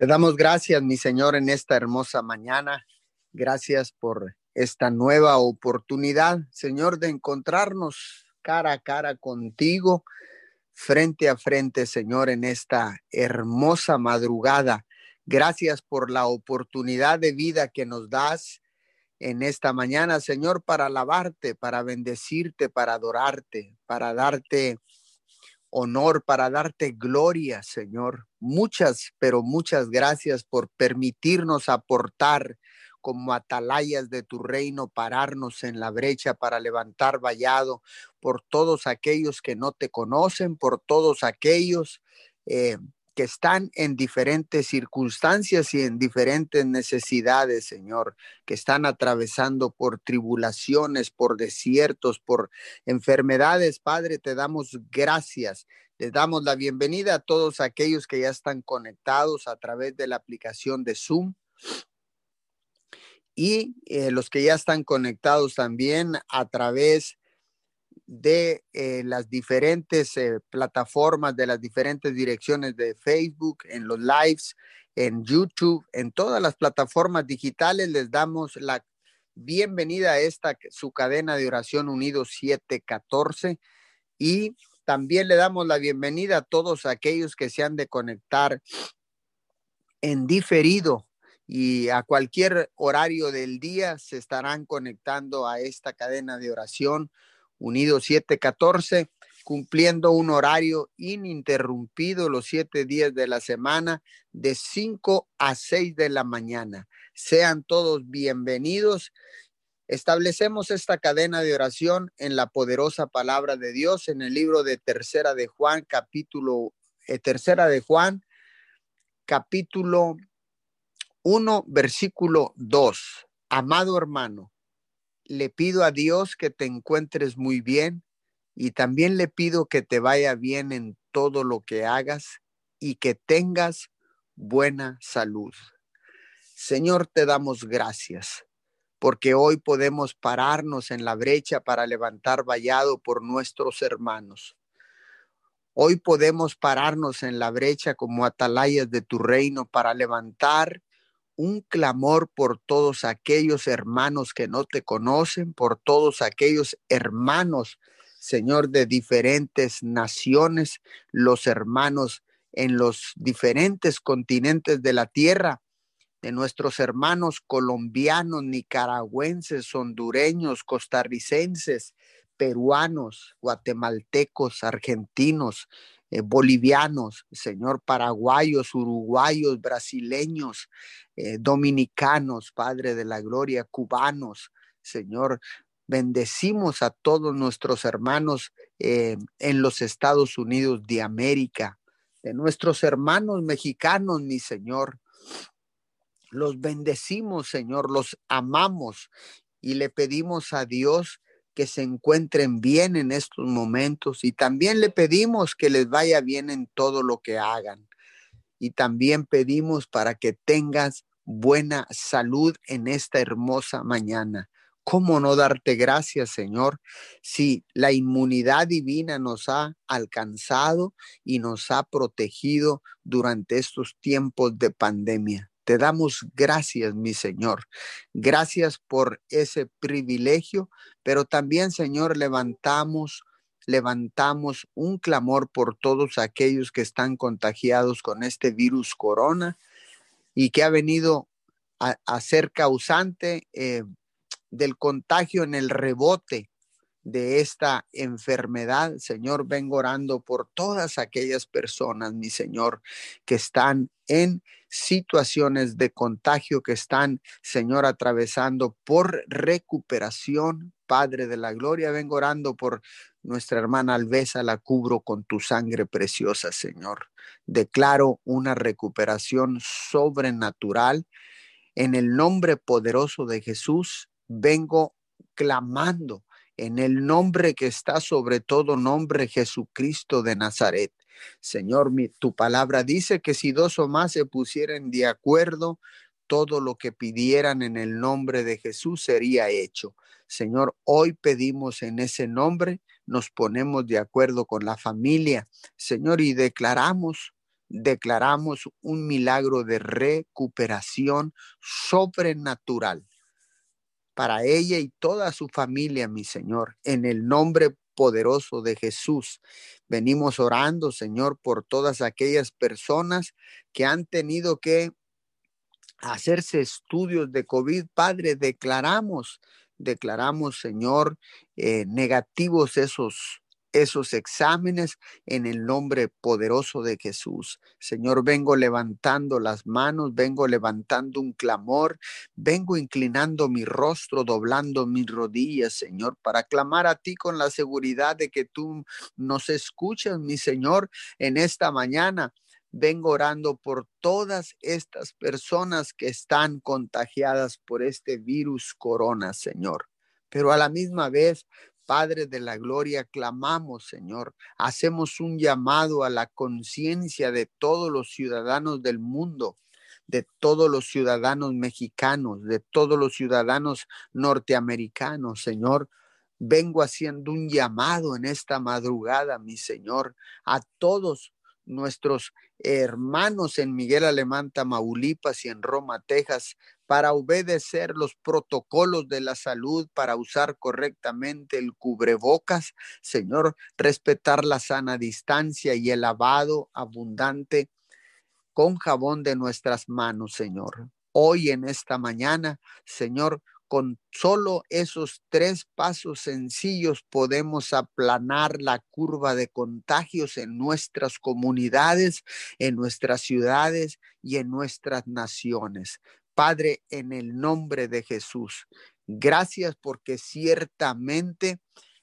Te damos gracias, mi Señor, en esta hermosa mañana. Gracias por esta nueva oportunidad, Señor, de encontrarnos cara a cara contigo, frente a frente, Señor, en esta hermosa madrugada. Gracias por la oportunidad de vida que nos das en esta mañana, Señor, para alabarte, para bendecirte, para adorarte, para darte honor, para darte gloria, Señor. Muchas, pero muchas gracias por permitirnos aportar como atalayas de tu reino, pararnos en la brecha para levantar vallado por todos aquellos que no te conocen, por todos aquellos eh, que están en diferentes circunstancias y en diferentes necesidades, Señor, que están atravesando por tribulaciones, por desiertos, por enfermedades. Padre, te damos gracias. Les damos la bienvenida a todos aquellos que ya están conectados a través de la aplicación de Zoom y eh, los que ya están conectados también a través de eh, las diferentes eh, plataformas, de las diferentes direcciones de Facebook, en los lives, en YouTube, en todas las plataformas digitales, les damos la bienvenida a esta, su cadena de oración Unidos 714 y también le damos la bienvenida a todos aquellos que se han de conectar en diferido y a cualquier horario del día se estarán conectando a esta cadena de oración Unido 714, cumpliendo un horario ininterrumpido los siete días de la semana, de 5 a 6 de la mañana. Sean todos bienvenidos. Establecemos esta cadena de oración en la poderosa palabra de Dios en el libro de Tercera de Juan, capítulo, eh, Tercera de Juan, capítulo 1, versículo 2. Amado hermano, le pido a Dios que te encuentres muy bien y también le pido que te vaya bien en todo lo que hagas y que tengas buena salud. Señor, te damos gracias porque hoy podemos pararnos en la brecha para levantar vallado por nuestros hermanos. Hoy podemos pararnos en la brecha como atalayas de tu reino para levantar un clamor por todos aquellos hermanos que no te conocen, por todos aquellos hermanos, Señor, de diferentes naciones, los hermanos en los diferentes continentes de la tierra, de nuestros hermanos colombianos, nicaragüenses, hondureños, costarricenses, peruanos, guatemaltecos, argentinos, eh, bolivianos, Señor, paraguayos, uruguayos, brasileños, eh, dominicanos, Padre de la Gloria, cubanos, Señor. Bendecimos a todos nuestros hermanos eh, en los Estados Unidos de América, de nuestros hermanos mexicanos, mi Señor. Los bendecimos, Señor, los amamos y le pedimos a Dios que se encuentren bien en estos momentos y también le pedimos que les vaya bien en todo lo que hagan. Y también pedimos para que tengas buena salud en esta hermosa mañana. ¿Cómo no darte gracias, Señor, si la inmunidad divina nos ha alcanzado y nos ha protegido durante estos tiempos de pandemia? Te damos gracias, mi Señor. Gracias por ese privilegio, pero también, Señor, levantamos levantamos un clamor por todos aquellos que están contagiados con este virus corona y que ha venido a, ser causante eh, del contagio en el rebote de esta enfermedad. Señor, vengo orando por todas aquellas personas, mi Señor, que están en situaciones de contagio que están, Señor, atravesando por recuperación. Padre de la Gloria, vengo orando por nuestra hermana Alvesa, la cubro con tu sangre preciosa, Señor. Declaro una recuperación sobrenatural. En el nombre poderoso de Jesús, vengo clamando en el nombre que está sobre todo nombre, Jesucristo de Nazaret. Señor, tu palabra dice que si dos o más se pusieran de acuerdo, todo lo que pidieran en el nombre de Jesús sería hecho. Señor, hoy pedimos en ese nombre, nos ponemos de acuerdo con la familia, Señor, y declaramos declaramos un milagro de recuperación sobrenatural para ella y toda su familia, mi Señor, en el nombre poderoso de Jesús. Venimos orando, Señor, por todas aquellas personas que han tenido que hacerse estudios de COVID. Padre, declaramos, declaramos, Señor, eh, negativos esos esos exámenes en el nombre poderoso de Jesús. Señor, vengo levantando las manos, vengo levantando un clamor, vengo inclinando mi rostro, doblando mis rodillas, Señor, para clamar a ti con la seguridad de que tú nos escuchas, mi Señor, en esta mañana. Vengo orando por todas estas personas que están contagiadas por este virus corona, Señor. Pero a la misma vez Padre de la Gloria, clamamos, Señor, hacemos un llamado a la conciencia de todos los ciudadanos del mundo, de todos los ciudadanos mexicanos, de todos los ciudadanos norteamericanos, Señor. Vengo haciendo un llamado en esta madrugada, mi Señor, a todos nuestros hermanos en Miguel Alemán, Tamaulipas y en Roma, Texas, para obedecer los protocolos de la salud, para usar correctamente el cubrebocas, Señor, respetar la sana distancia y el lavado abundante con jabón de nuestras manos, Señor. Hoy en esta mañana, Señor, con solo esos tres pasos sencillos podemos aplanar la curva de contagios en nuestras comunidades, en nuestras ciudades y en nuestras naciones. Padre, en el nombre de Jesús, gracias porque ciertamente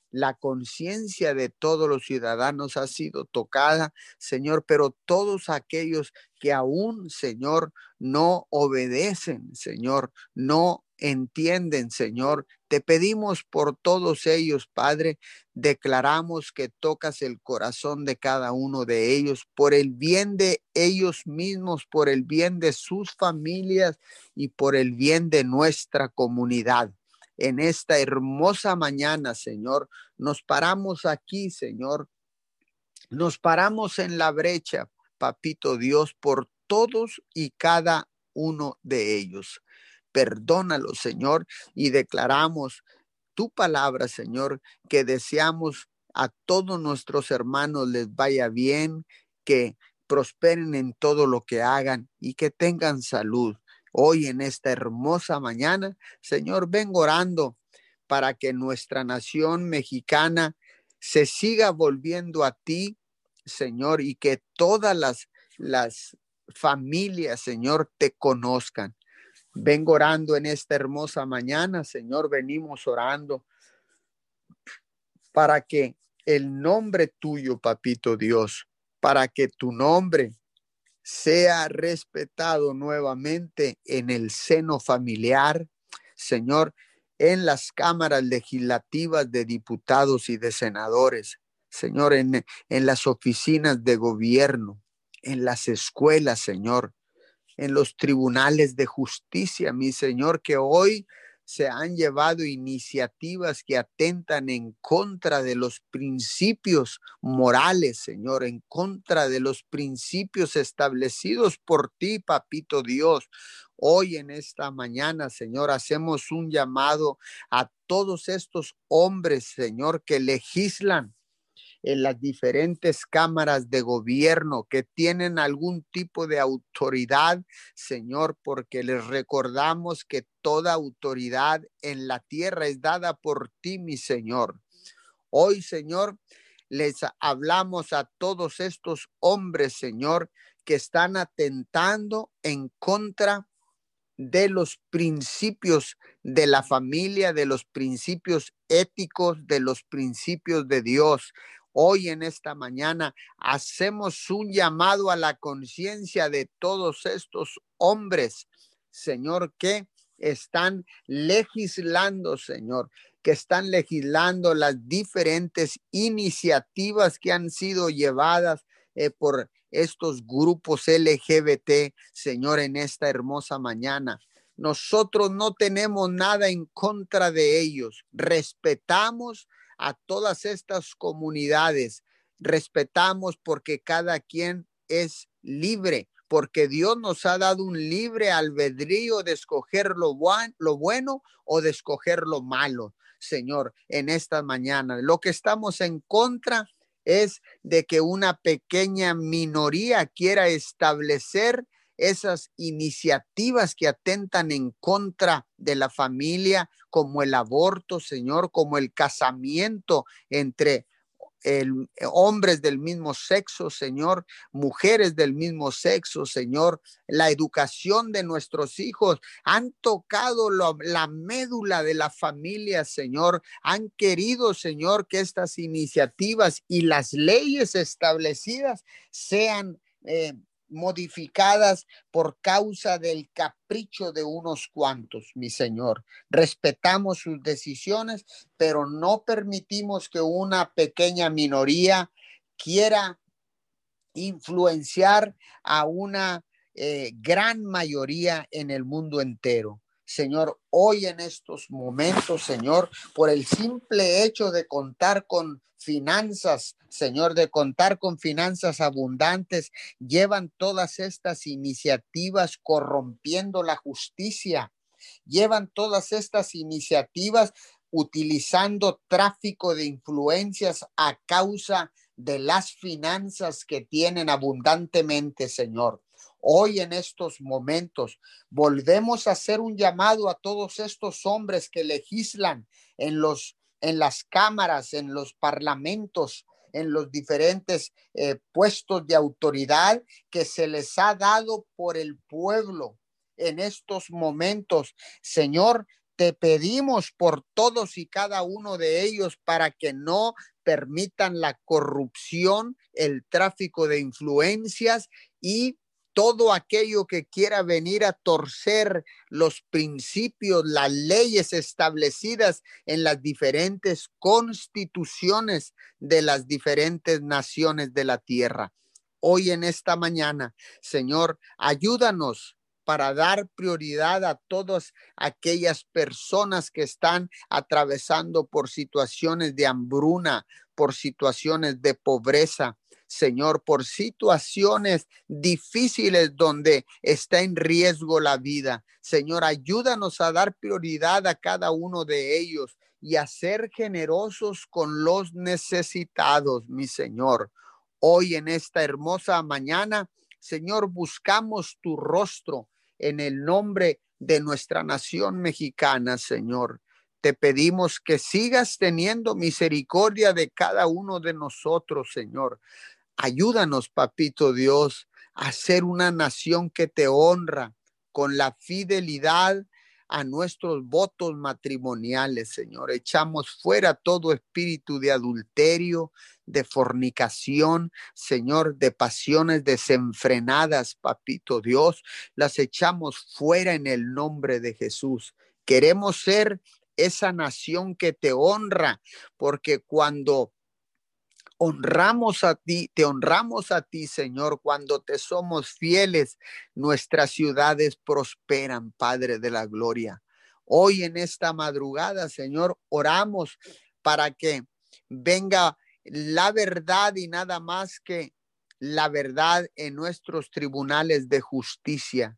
la conciencia de todos los ciudadanos ha sido tocada, Señor, pero todos aquellos que aún, Señor, no obedecen, Señor, no entienden, Señor. Te pedimos por todos ellos, Padre. Declaramos que tocas el corazón de cada uno de ellos por el bien de ellos mismos, por el bien de sus familias y por el bien de nuestra comunidad. En esta hermosa mañana, Señor, nos paramos aquí, Señor. Nos paramos en la brecha, Papito Dios, por todos y cada uno de ellos. Perdónalo, Señor, y declaramos tu palabra, Señor, que deseamos a todos nuestros hermanos les vaya bien, que prosperen en todo lo que hagan y que tengan salud. Hoy en esta hermosa mañana, Señor, vengo orando para que nuestra nación mexicana se siga volviendo a ti, Señor, y que todas las, las familias, Señor, te conozcan. Vengo orando en esta hermosa mañana, Señor, venimos orando para que el nombre tuyo, papito Dios, para que tu nombre sea respetado nuevamente en el seno familiar, Señor, en las cámaras legislativas de diputados y de senadores, Señor, en, en las oficinas de gobierno, en las escuelas, Señor, en los tribunales de justicia, mi Señor, que hoy se han llevado iniciativas que atentan en contra de los principios morales, Señor, en contra de los principios establecidos por ti, Papito Dios. Hoy en esta mañana, Señor, hacemos un llamado a todos estos hombres, Señor, que legislan en las diferentes cámaras de gobierno que tienen algún tipo de autoridad, Señor, porque les recordamos que toda autoridad en la tierra es dada por ti, mi Señor. Hoy, Señor, les hablamos a todos estos hombres, Señor, que están atentando en contra de los principios de la familia, de los principios éticos, de los principios de Dios. Hoy en esta mañana hacemos un llamado a la conciencia de todos estos hombres, Señor, que están legislando, Señor, que están legislando las diferentes iniciativas que han sido llevadas eh, por estos grupos LGBT, Señor, en esta hermosa mañana. Nosotros no tenemos nada en contra de ellos. Respetamos a todas estas comunidades. Respetamos porque cada quien es libre, porque Dios nos ha dado un libre albedrío de escoger lo, lo bueno o de escoger lo malo, Señor, en esta mañana. Lo que estamos en contra es de que una pequeña minoría quiera establecer esas iniciativas que atentan en contra de la familia, como el aborto, Señor, como el casamiento entre el, hombres del mismo sexo, Señor, mujeres del mismo sexo, Señor, la educación de nuestros hijos, han tocado la médula de la familia, Señor, han querido, Señor, que estas iniciativas y las leyes establecidas sean eh, modificadas por causa del capricho de unos cuantos, mi Señor. Respetamos sus decisiones, pero no permitimos que una pequeña minoría quiera influenciar a una eh, gran mayoría en el mundo entero. Señor, hoy en estos momentos, Señor, por el simple hecho de contar con finanzas, Señor, de contar con finanzas abundantes, llevan todas estas iniciativas corrompiendo la justicia, llevan todas estas iniciativas utilizando tráfico de influencias a causa de las finanzas que tienen abundantemente, Señor. Hoy en estos momentos volvemos a hacer un llamado a todos estos hombres que legislan en los en las cámaras, en los parlamentos, en los diferentes eh, puestos de autoridad que se les ha dado por el pueblo en estos momentos. Señor, te pedimos por todos y cada uno de ellos para que no permitan la corrupción, el tráfico de influencias y todo aquello que quiera venir a torcer los principios, las leyes establecidas en las diferentes constituciones de las diferentes naciones de la tierra. Hoy en esta mañana, Señor, ayúdanos para dar prioridad a todas aquellas personas que están atravesando por situaciones de hambruna, por situaciones de pobreza, Señor, por situaciones difíciles donde está en riesgo la vida. Señor, ayúdanos a dar prioridad a cada uno de ellos y a ser generosos con los necesitados, mi Señor. Hoy en esta hermosa mañana, Señor, buscamos tu rostro en el nombre de nuestra nación mexicana, Señor. Te pedimos que sigas teniendo misericordia de cada uno de nosotros, Señor. Ayúdanos, papito Dios, a ser una nación que te honra con la fidelidad a nuestros votos matrimoniales, Señor. Echamos fuera todo espíritu de adulterio, de fornicación, Señor, de pasiones desenfrenadas, papito Dios. Las echamos fuera en el nombre de Jesús. Queremos ser esa nación que te honra, porque cuando honramos a ti, te honramos a ti, Señor, cuando te somos fieles, nuestras ciudades prosperan, Padre de la Gloria. Hoy en esta madrugada, Señor, oramos para que venga la verdad y nada más que la verdad en nuestros tribunales de justicia.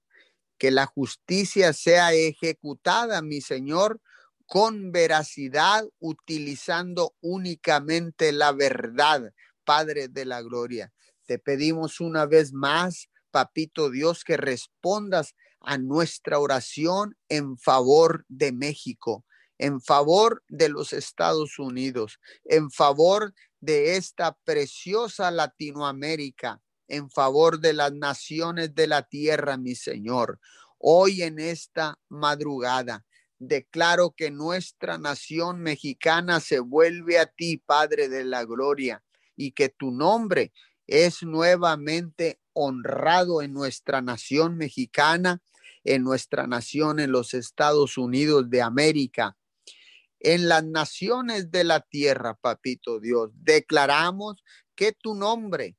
Que la justicia sea ejecutada, mi Señor, con veracidad, utilizando únicamente la verdad, Padre de la Gloria. Te pedimos una vez más, Papito Dios, que respondas a nuestra oración en favor de México, en favor de los Estados Unidos, en favor de esta preciosa Latinoamérica, en favor de las naciones de la tierra, mi Señor. Hoy en esta madrugada declaro que nuestra nación mexicana se vuelve a ti, Padre de la Gloria, y que tu nombre es nuevamente honrado en nuestra nación mexicana, en nuestra nación en los Estados Unidos de América, en las naciones de la tierra, papito Dios. Declaramos que tu nombre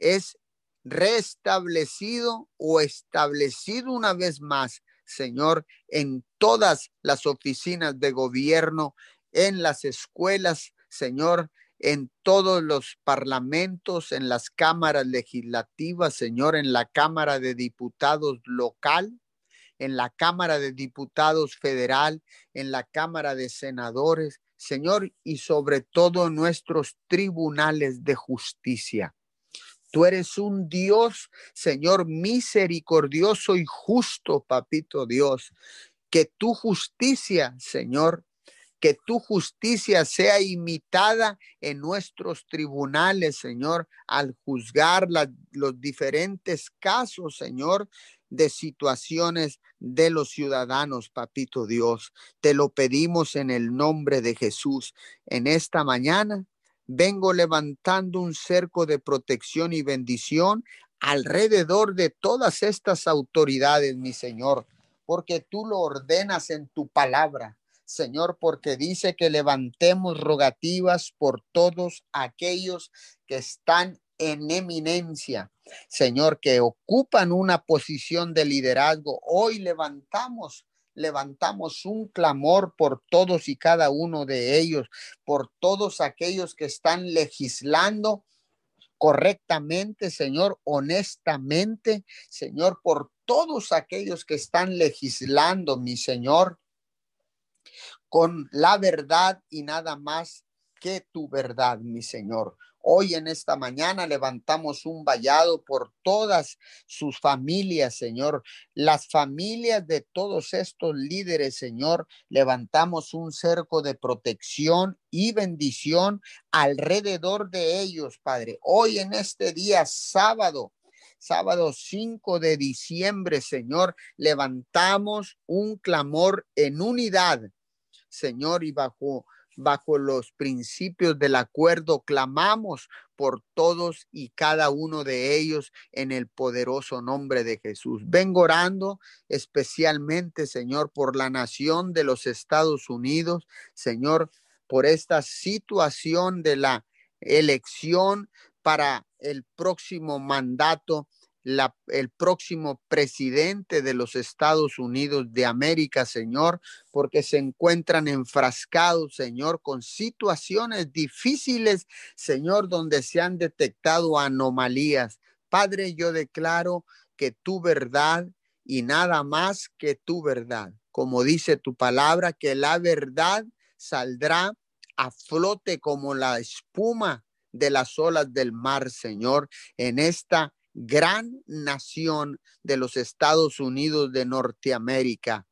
es restablecido o establecido una vez más Señor, en todas las oficinas de gobierno, en las escuelas, Señor, en todos los parlamentos, en las cámaras legislativas, Señor, en la Cámara de Diputados local, en la Cámara de Diputados federal, en la Cámara de Senadores, Señor, y sobre todo nuestros tribunales de justicia. Tú eres un Dios, Señor, misericordioso y justo, papito Dios. Que tu justicia, Señor, que tu justicia sea imitada en nuestros tribunales, Señor, al juzgar los diferentes casos, Señor, de situaciones de los ciudadanos, papito Dios. Te lo pedimos en el nombre de Jesús. En esta mañana vengo levantando un cerco de protección y bendición alrededor de todas estas autoridades, mi Señor, porque tú lo ordenas en tu palabra. Señor, porque dice que levantemos rogativas por todos aquellos que están en eminencia, Señor, que ocupan una posición de liderazgo. Hoy levantamos levantamos un clamor por todos y cada uno de ellos, por todos aquellos que están legislando correctamente, Señor, honestamente, Señor, por todos aquellos que están legislando, mi Señor, con la verdad y nada más que tu verdad, mi Señor. Hoy en esta mañana levantamos un vallado por todas sus familias, Señor. Las familias de todos estos líderes, Señor, levantamos un cerco de protección y bendición alrededor de ellos, Padre. Hoy en este día sábado, sábado 5 de diciembre, Señor, levantamos un clamor en unidad, Señor, y bajo bajo los principios del acuerdo, clamamos por todos y cada uno de ellos en el poderoso nombre de Jesús. Vengo orando especialmente, Señor, por la nación de los Estados Unidos, Señor, por esta situación de la elección para el próximo mandato el próximo presidente de los Estados Unidos de América, Señor, porque se encuentran enfrascados, Señor, con situaciones difíciles, Señor, donde se han detectado anomalías. Padre, yo declaro que tu verdad y nada más que tu verdad, como dice tu palabra, que la verdad saldrá a flote como la espuma de las olas del mar, Señor, en esta gran nación de los Estados Unidos de Norteamérica.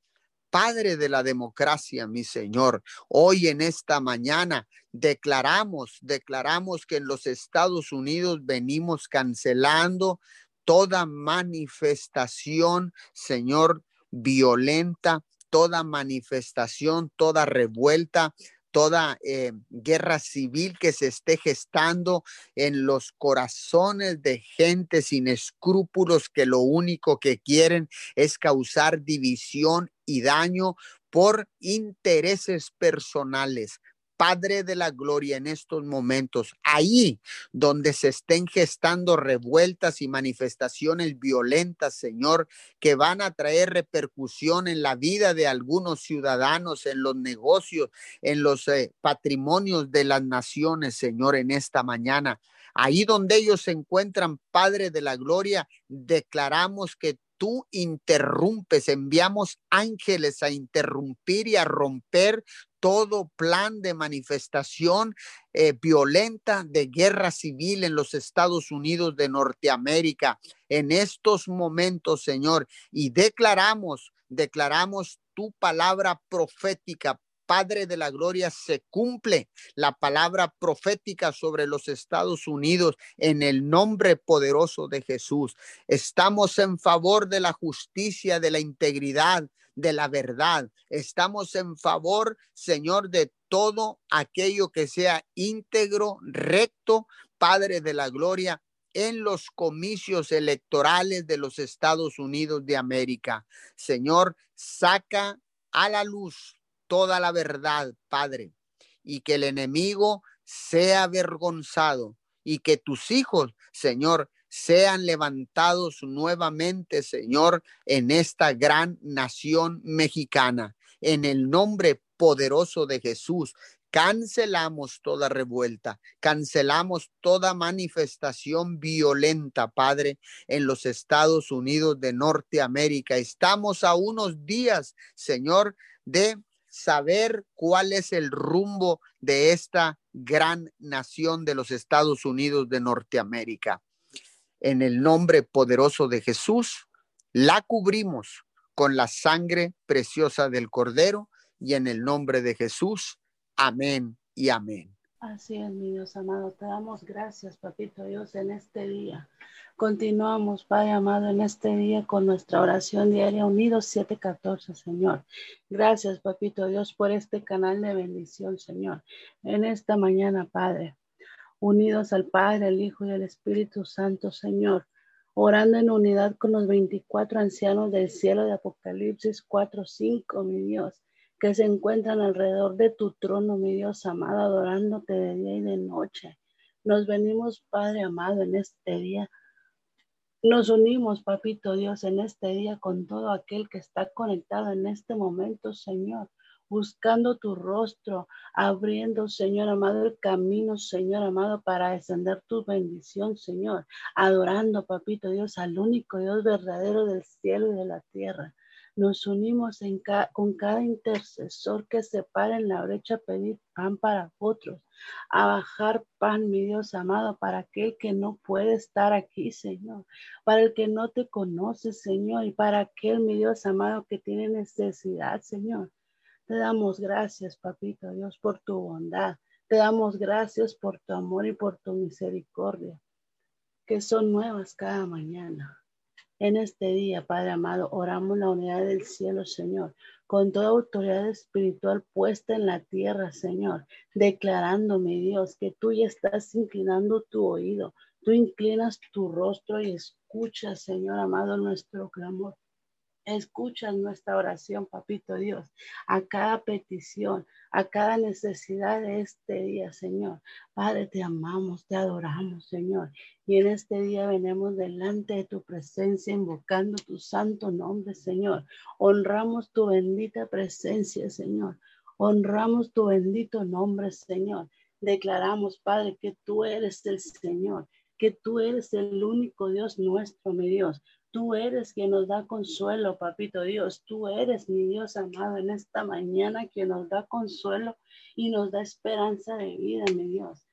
Padre de la democracia, mi Señor, hoy en esta mañana declaramos, declaramos que en los Estados Unidos venimos cancelando toda manifestación, Señor, violenta, toda manifestación, toda revuelta, toda eh, guerra civil que se esté gestando en los corazones de gente sin escrúpulos que lo único que quieren es causar división y daño por intereses personales. Padre de la Gloria, en estos momentos, ahí donde se estén gestando revueltas y manifestaciones violentas, Señor, que van a traer repercusión en la vida de algunos ciudadanos, en los negocios, en los eh, patrimonios de las naciones, Señor, en esta mañana. Ahí donde ellos se encuentran, Padre de la Gloria, declaramos que tú interrumpes, enviamos ángeles a interrumpir y a romper todo plan de manifestación eh, violenta de guerra civil en los Estados Unidos de Norteamérica en estos momentos, Señor, y declaramos, declaramos tu palabra profética Padre de la Gloria, se cumple la palabra profética sobre los Estados Unidos en el nombre poderoso de Jesús. Estamos en favor de la justicia, de la integridad, de la verdad. Estamos en favor, Señor, de todo aquello que sea íntegro, recto, Padre de la Gloria, en los comicios electorales de los Estados Unidos de América. Señor, saca a la luz toda la verdad, Padre, y que el enemigo sea avergonzado y que tus hijos, Señor, sean levantados nuevamente, Señor, en esta gran nación mexicana. En el nombre poderoso de Jesús, Cancelamos toda revuelta, cancelamos toda manifestación violenta, Padre, en los Estados Unidos de Norteamérica. Estamos a unos días, Señor, de saber cuál es el rumbo de esta gran nación de los Estados Unidos de Norteamérica. En el nombre poderoso de Jesús, la cubrimos con la sangre preciosa del Cordero y en el nombre de Jesús. Amén y amén. Así es, mi Dios amado. Te damos gracias, papito Dios, en este día. Continuamos, Padre amado, en este día con nuestra oración diaria Unidos 714, Señor. Gracias, papito Dios, por este canal de bendición, Señor. En esta mañana, Padre, unidos al Padre, al Hijo y al Espíritu Santo, Señor orando en unidad con los 24 ancianos del cielo de Apocalipsis 4, 5, mi Dios, que se encuentran alrededor de tu trono, mi Dios amado, adorándote de día y de noche. Nos venimos, Padre amado, en este día. Nos unimos, Papito Dios, en este día con todo aquel que está conectado en este momento, Señor buscando tu rostro, abriendo, Señor amado, el camino, Señor amado, para descender tu bendición, Señor, adorando, papito Dios, al único Dios verdadero del cielo y de la tierra. Nos unimos con cada intercesor que se para en la brecha a pedir pan para otros, a bajar pan, mi Dios amado, para aquel que no puede estar aquí, Señor, para el que no te conoce, Señor, y para aquel, mi Dios amado, que tiene necesidad, Señor. Te damos gracias, papito Dios, por tu bondad. Te damos gracias por tu amor y por tu misericordia, que son nuevas cada mañana. En este día, Padre amado, oramos la unidad del cielo, Señor, con toda autoridad espiritual puesta en la tierra, Señor, declarando, mi Dios, que tú ya estás inclinando tu oído, tú inclinas tu rostro y escuchas, Señor amado, nuestro clamor. Escucha nuestra oración, papito Dios, a cada petición, a cada necesidad de este día, Señor. Padre, te amamos, te adoramos, Señor. Y en este día venimos delante de tu presencia, invocando tu santo nombre, Señor. Honramos tu bendita presencia, Señor. Honramos tu bendito nombre, Señor. Declaramos, Padre, que tú eres el Señor, que tú eres el único Dios nuestro, mi Dios. Tú eres quien nos da consuelo, papito Dios. Tú eres mi Dios amado en esta mañana quien nos da consuelo y nos da esperanza de vida, mi Dios.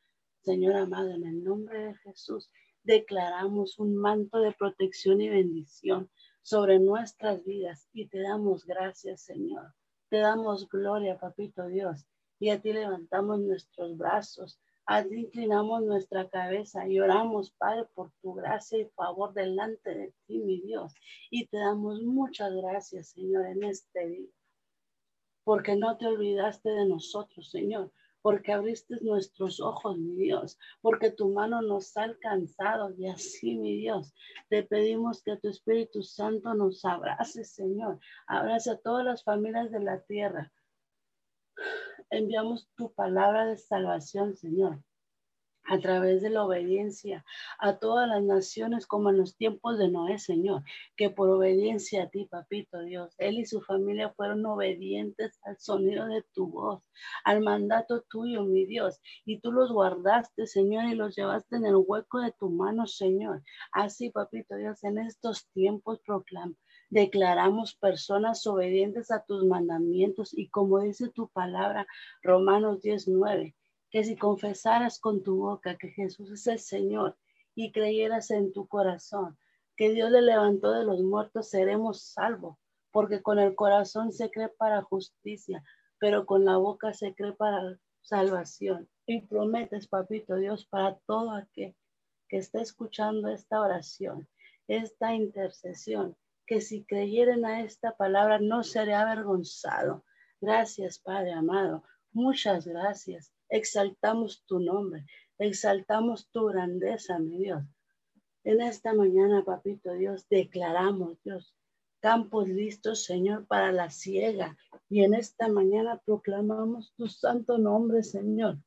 Señor amado, en el nombre de Jesús, declaramos un manto de protección y bendición sobre nuestras vidas y te damos gracias, Señor. Te damos gloria, papito Dios, y a ti levantamos nuestros brazos Así inclinamos nuestra cabeza y oramos, Padre, por tu gracia y favor delante de ti, mi Dios. Y te damos muchas gracias, Señor, en este día. Porque no te olvidaste de nosotros, Señor. Porque abriste nuestros ojos, mi Dios. Porque tu mano nos ha alcanzado. Y así, mi Dios, te pedimos que tu Espíritu Santo nos abrace, Señor. Abrace a todas las familias de la tierra enviamos tu palabra de salvación, Señor, a través de la obediencia a todas las naciones como en los tiempos de Noé, Señor, que por obediencia a ti, papito Dios, él y su familia fueron obedientes al sonido de tu voz, al mandato tuyo, mi Dios, y tú los guardaste, Señor, y los llevaste en el hueco de tu mano, Señor. Así, papito Dios, en estos tiempos proclama declaramos personas obedientes a tus mandamientos y como dice tu palabra, Romanos 19, que si confesaras con tu boca que Jesús es el Señor y creyeras en tu corazón que Dios le levantó de los muertos, seremos salvos, porque con el corazón se cree para justicia, pero con la boca se cree para salvación. Y prometes, papito Dios, para todo aquel que está escuchando esta oración, esta intercesión, que si creyeren a esta palabra no seré avergonzado. Gracias, Padre amado. Muchas gracias. Exaltamos tu nombre. Exaltamos tu grandeza, mi Dios. En esta mañana, papito Dios, declaramos, Dios, campos listos, Señor, para la ciega. Y en esta mañana proclamamos tu santo nombre, Señor.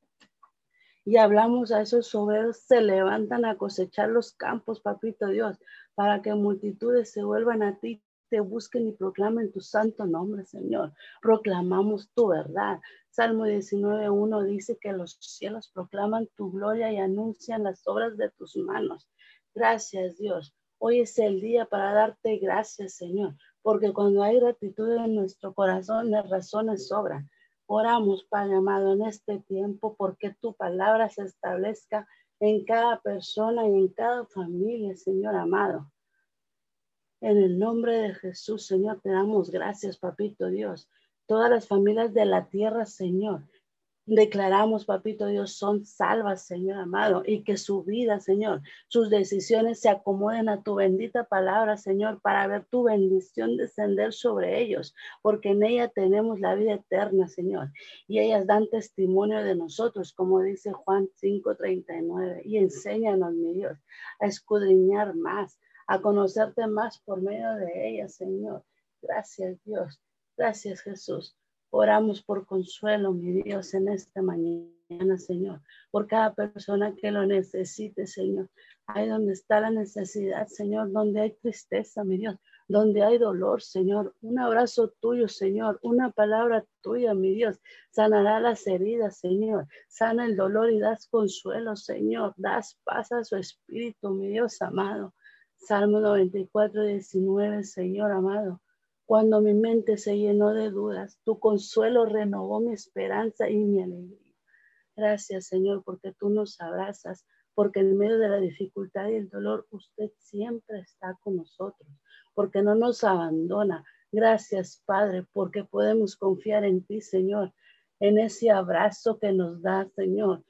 Y hablamos a esos obreros, se levantan a cosechar los campos, papito Dios, para que multitudes se vuelvan a ti te busquen y proclamen tu santo nombre, Señor. Proclamamos tu verdad. Salmo 19.1 dice que los cielos proclaman tu gloria y anuncian las obras de tus manos. Gracias, Dios. Hoy es el día para darte gracias, Señor, porque cuando hay gratitud en nuestro corazón, las razones sobran. Oramos, Padre amado, en este tiempo, porque tu palabra se establezca en cada persona y en cada familia, Señor amado. En el nombre de Jesús, Señor, te damos gracias, papito Dios. Todas las familias de la tierra, Señor, declaramos, papito Dios, son salvas, Señor amado, y que su vida, Señor, sus decisiones se acomoden a tu bendita palabra, Señor, para ver tu bendición descender sobre ellos, porque en ella tenemos la vida eterna, Señor, y ellas dan testimonio de nosotros, como dice Juan 5:39, y enséñanos, mi Dios, a escudriñar más, a conocerte más por medio de ellas, Señor. Gracias, Dios. Gracias, Jesús. Oramos por consuelo, mi Dios, en esta mañana, Señor, por cada persona que lo necesite, Señor. Ahí donde está la necesidad, Señor, donde hay tristeza, mi Dios, donde hay dolor, Señor. Un abrazo tuyo, Señor, una palabra tuya, mi Dios, sanará las heridas, Señor. Sana el dolor y das consuelo, Señor. Das paz a su espíritu, mi Dios amado. Salmo 94, 19, Señor amado. Cuando mi mente se llenó de dudas, tu consuelo renovó mi esperanza y mi alegría. Gracias, Señor, porque tú nos abrazas, porque en medio de la dificultad y el dolor usted siempre está con nosotros, porque no nos abandona. Gracias, Padre, porque podemos confiar en ti, Señor, en ese abrazo que nos da, Señor,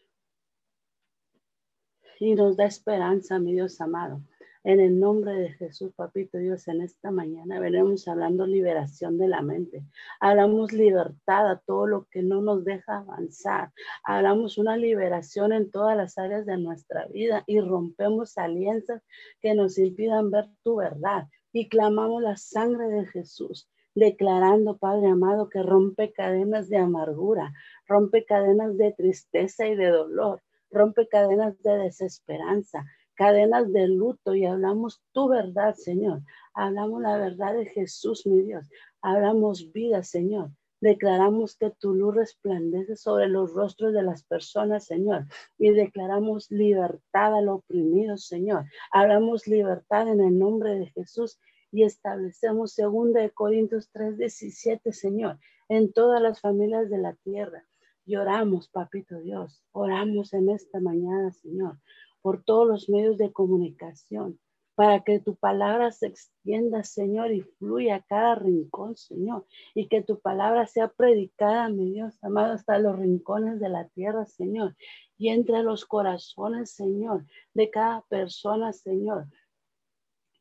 y nos da esperanza, mi Dios amado. En el nombre de Jesús, papito Dios, en esta mañana veremos hablando liberación de la mente. Hablamos libertad a todo lo que no nos deja avanzar. Hablamos una liberación en todas las áreas de nuestra vida y rompemos alianzas que nos impidan ver tu verdad. Y clamamos la sangre de Jesús declarando, Padre amado, que rompe cadenas de amargura, rompe cadenas de tristeza y de dolor, rompe cadenas de desesperanza, cadenas de luto y hablamos tu verdad, Señor. Hablamos la verdad de Jesús, mi Dios. Hablamos vida, Señor. Declaramos que tu luz resplandece sobre los rostros de las personas, Señor. Y declaramos libertad al oprimido, Señor. Hablamos libertad en el nombre de Jesús y establecemos 2 de Corintios 3:17, Señor, en todas las familias de la tierra. Lloramos, papito Dios. Oramos en esta mañana, Señor por todos los medios de comunicación, para que tu palabra se extienda, Señor, y fluya a cada rincón, Señor, y que tu palabra sea predicada, mi Dios amado, hasta los rincones de la tierra, Señor, y entre los corazones, Señor, de cada persona, Señor,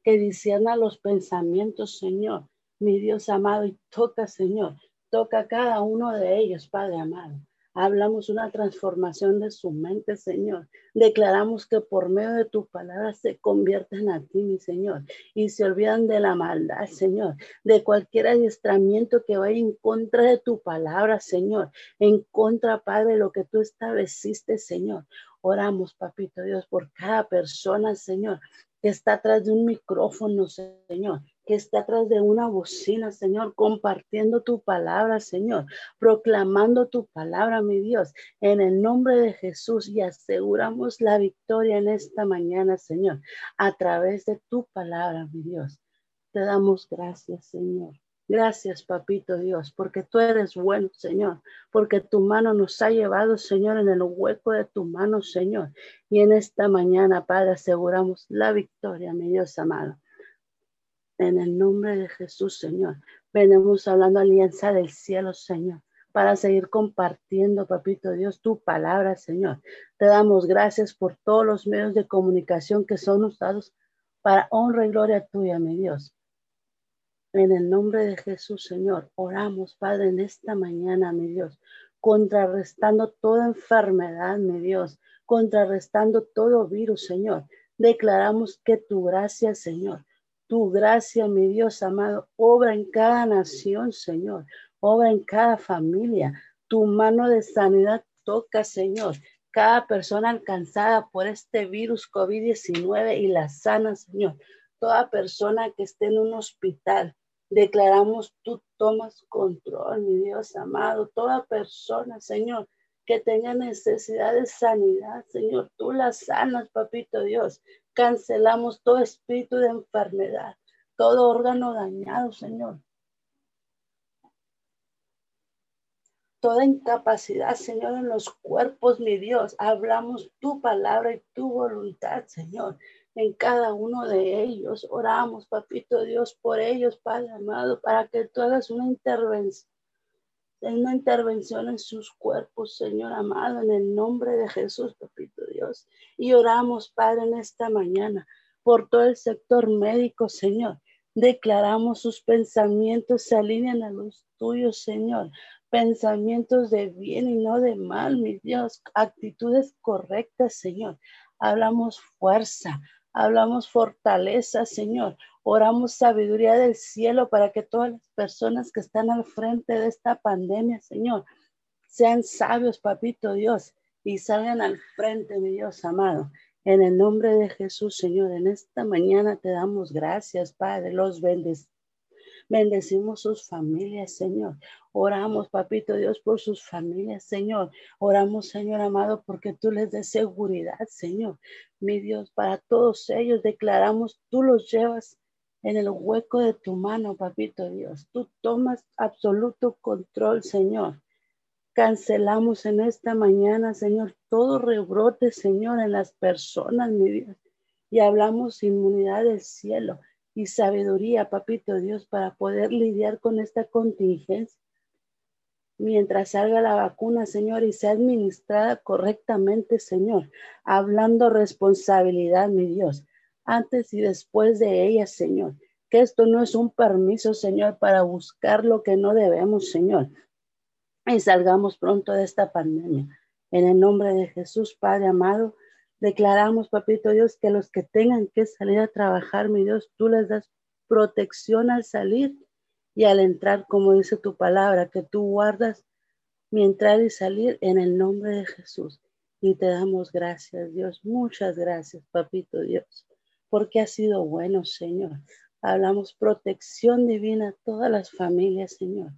que disierna los pensamientos, Señor, mi Dios amado, y toca, Señor, toca a cada uno de ellos, Padre amado. Hablamos una transformación de su mente, Señor. Declaramos que por medio de tu palabra se convierten a ti, mi Señor, y se olvidan de la maldad, Señor, de cualquier adiestramiento que vaya en contra de tu palabra, Señor, en contra, Padre, de lo que tú estableciste, Señor. Oramos, papito Dios, por cada persona, Señor, que está atrás de un micrófono, Señor, que está atrás de una bocina, Señor, compartiendo tu palabra, Señor, proclamando tu palabra, mi Dios, en el nombre de Jesús y aseguramos la victoria en esta mañana, Señor, a través de tu palabra, mi Dios. Te damos gracias, Señor. Gracias, papito Dios, porque tú eres bueno, Señor, porque tu mano nos ha llevado, Señor, en el hueco de tu mano, Señor. Y en esta mañana, Padre, aseguramos la victoria, mi Dios amado. En el nombre de Jesús, Señor. Venimos hablando alianza del cielo, Señor, para seguir compartiendo, papito Dios, tu palabra, Señor. Te damos gracias por todos los medios de comunicación que son usados para honra y gloria tuya, mi Dios. En el nombre de Jesús, Señor, oramos, Padre, en esta mañana, mi Dios, contrarrestando toda enfermedad, mi Dios, contrarrestando todo virus, Señor. Declaramos que tu gracia, Señor, tu gracia, mi Dios amado, obra en cada nación, Señor, obra en cada familia. Tu mano de sanidad toca, Señor, cada persona alcanzada por este virus COVID-19 y la sana, Señor. Toda persona que esté en un hospital, Declaramos, tú tomas control, mi Dios amado. Toda persona, Señor, que tenga necesidad de sanidad, Señor, tú la sanas, papito Dios. Cancelamos todo espíritu de enfermedad, todo órgano dañado, Señor. Toda incapacidad, Señor, en los cuerpos, mi Dios. Hablamos tu palabra y tu voluntad, Señor en cada uno de ellos. Oramos, papito Dios, por ellos, Padre amado, para que tú hagas una intervención, una intervención en sus cuerpos, Señor amado, en el nombre de Jesús, papito Dios. Y oramos, Padre, en esta mañana por todo el sector médico, Señor. Declaramos sus pensamientos se alinean a los tuyos, Señor. Pensamientos de bien y no de mal, mi Dios. Actitudes correctas, Señor. Hablamos fuerza, hablamos fortaleza, Señor. Oramos sabiduría del cielo para que todas las personas que están al frente de esta pandemia, Señor, sean sabios, papito Dios, y salgan al frente, mi Dios amado. En el nombre de Jesús, Señor, en esta mañana te damos gracias, Padre. Los bendes. Bendecimos sus familias, Señor. Oramos, papito Dios, por sus familias, Señor. Oramos, Señor amado, porque tú les des seguridad, Señor. Mi Dios, para todos ellos declaramos, tú los llevas en el hueco de tu mano, papito Dios. Tú tomas absoluto control, Señor. Cancelamos en esta mañana, Señor, todo rebrote, Señor, en las personas, mi Dios. Y hablamos inmunidad del cielo y sabiduría, papito Dios, para poder lidiar con esta contingencia mientras salga la vacuna, Señor, y sea administrada correctamente, Señor, hablando responsabilidad, mi Dios, antes y después de ella, Señor. Que esto no es un permiso, Señor, para buscar lo que no debemos, Señor. Y salgamos pronto de esta pandemia. En el nombre de Jesús, Padre amado, declaramos, papito Dios, que los que tengan que salir a trabajar, mi Dios, tú les das protección al salir y al entrar, como dice tu palabra, que tú guardas mi entrar y salir en el nombre de Jesús. Y te damos gracias, Dios. Muchas gracias, papito Dios, porque ha sido bueno, Señor. Hablamos protección divina a todas las familias, Señor.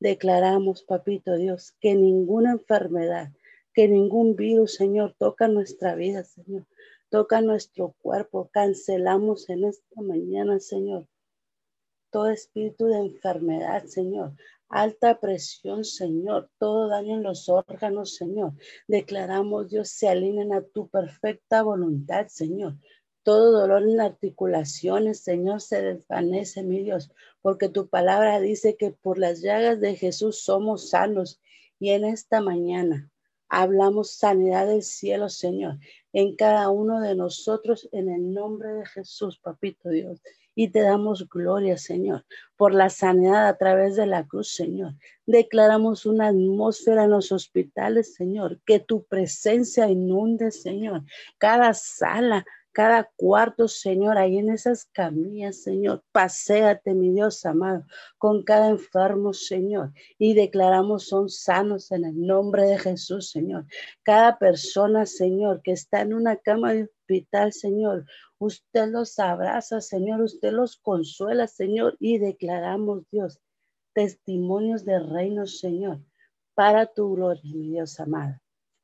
Declaramos, papito Dios, que ninguna enfermedad, que ningún virus, Señor, toca nuestra vida, Señor. Toca nuestro cuerpo. Cancelamos en esta mañana, Señor, todo espíritu de enfermedad, Señor. Alta presión, Señor. Todo daño en los órganos, Señor. Declaramos, Dios, se alinean a tu perfecta voluntad, Señor. Todo dolor en las articulaciones, Señor, se desvanece, mi Dios, porque tu palabra dice que por las llagas de Jesús somos sanos. Y en esta mañana hablamos sanidad del cielo, Señor, en cada uno de nosotros, en el nombre de Jesús, papito Dios y te damos gloria, Señor, por la sanidad a través de la cruz, Señor. Declaramos una atmósfera en los hospitales, Señor, que tu presencia inunde, Señor, cada sala, cada cuarto, Señor, ahí en esas camillas, Señor. Paséate, mi Dios amado, con cada enfermo, Señor. Y declaramos son sanos en el nombre de Jesús, Señor. Cada persona, Señor, que está en una cama de hospital, Señor. Usted los abraza, Señor, usted los consuela, Señor, y declaramos, Dios, testimonios de reino, Señor, para tu gloria, mi Dios amado.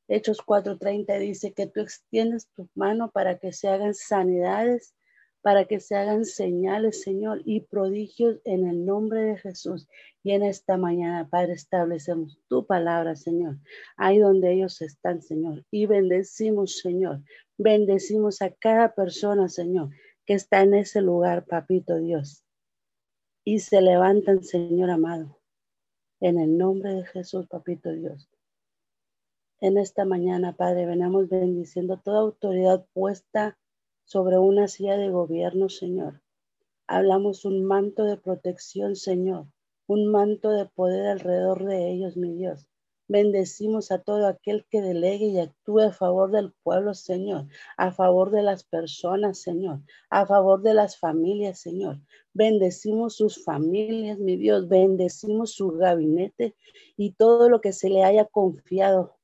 Hechos 4:30 dice que tú extiendes tu mano para que se hagan sanidades, para que se hagan señales, Señor, y prodigios en el nombre de Jesús. Y en esta mañana, Padre, establecemos tu palabra, Señor, ahí donde ellos están, Señor, y bendecimos, Señor, Bendecimos a cada persona, Señor, que está en ese lugar, papito Dios. Y se levantan, Señor amado, en el nombre de Jesús, papito Dios. En esta mañana, Padre, venamos bendiciendo toda autoridad puesta sobre una silla de gobierno, Señor. Hablamos un manto de protección, Señor, un manto de poder alrededor de ellos, mi Dios. Bendecimos a todo aquel que delegue y actúe a favor del pueblo, Señor, a favor de las personas, Señor, a favor de las familias, Señor. Bendecimos sus familias, mi Dios, bendecimos su gabinete y todo lo que se le haya confiado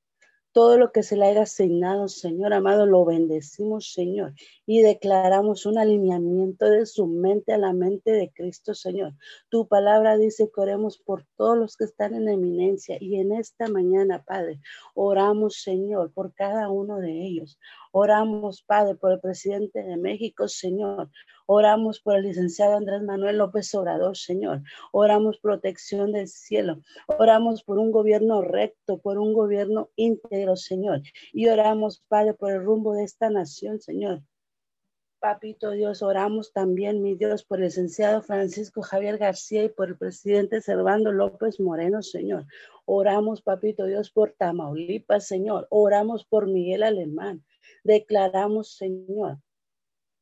Todo lo que se le haya asignado, Señor amado, lo bendecimos, Señor, y declaramos un alineamiento de su mente a la mente de Cristo, Señor. Tu palabra dice que oremos por todos los que están en eminencia y en esta mañana, Padre, oramos, Señor, por cada uno de ellos. Oramos, Padre, por el presidente de México, Señor. Oramos por el licenciado Andrés Manuel López Obrador, Señor. Oramos protección del cielo. Oramos por un gobierno recto, por un gobierno íntegro, Señor. Y oramos, Padre, por el rumbo de esta nación, Señor. Papito Dios, oramos también, mi Dios, por el licenciado Francisco Javier García y por el presidente Servando López Moreno, Señor. Oramos, Papito Dios, por Tamaulipas, Señor. Oramos por Miguel Alemán. Declaramos, Señor,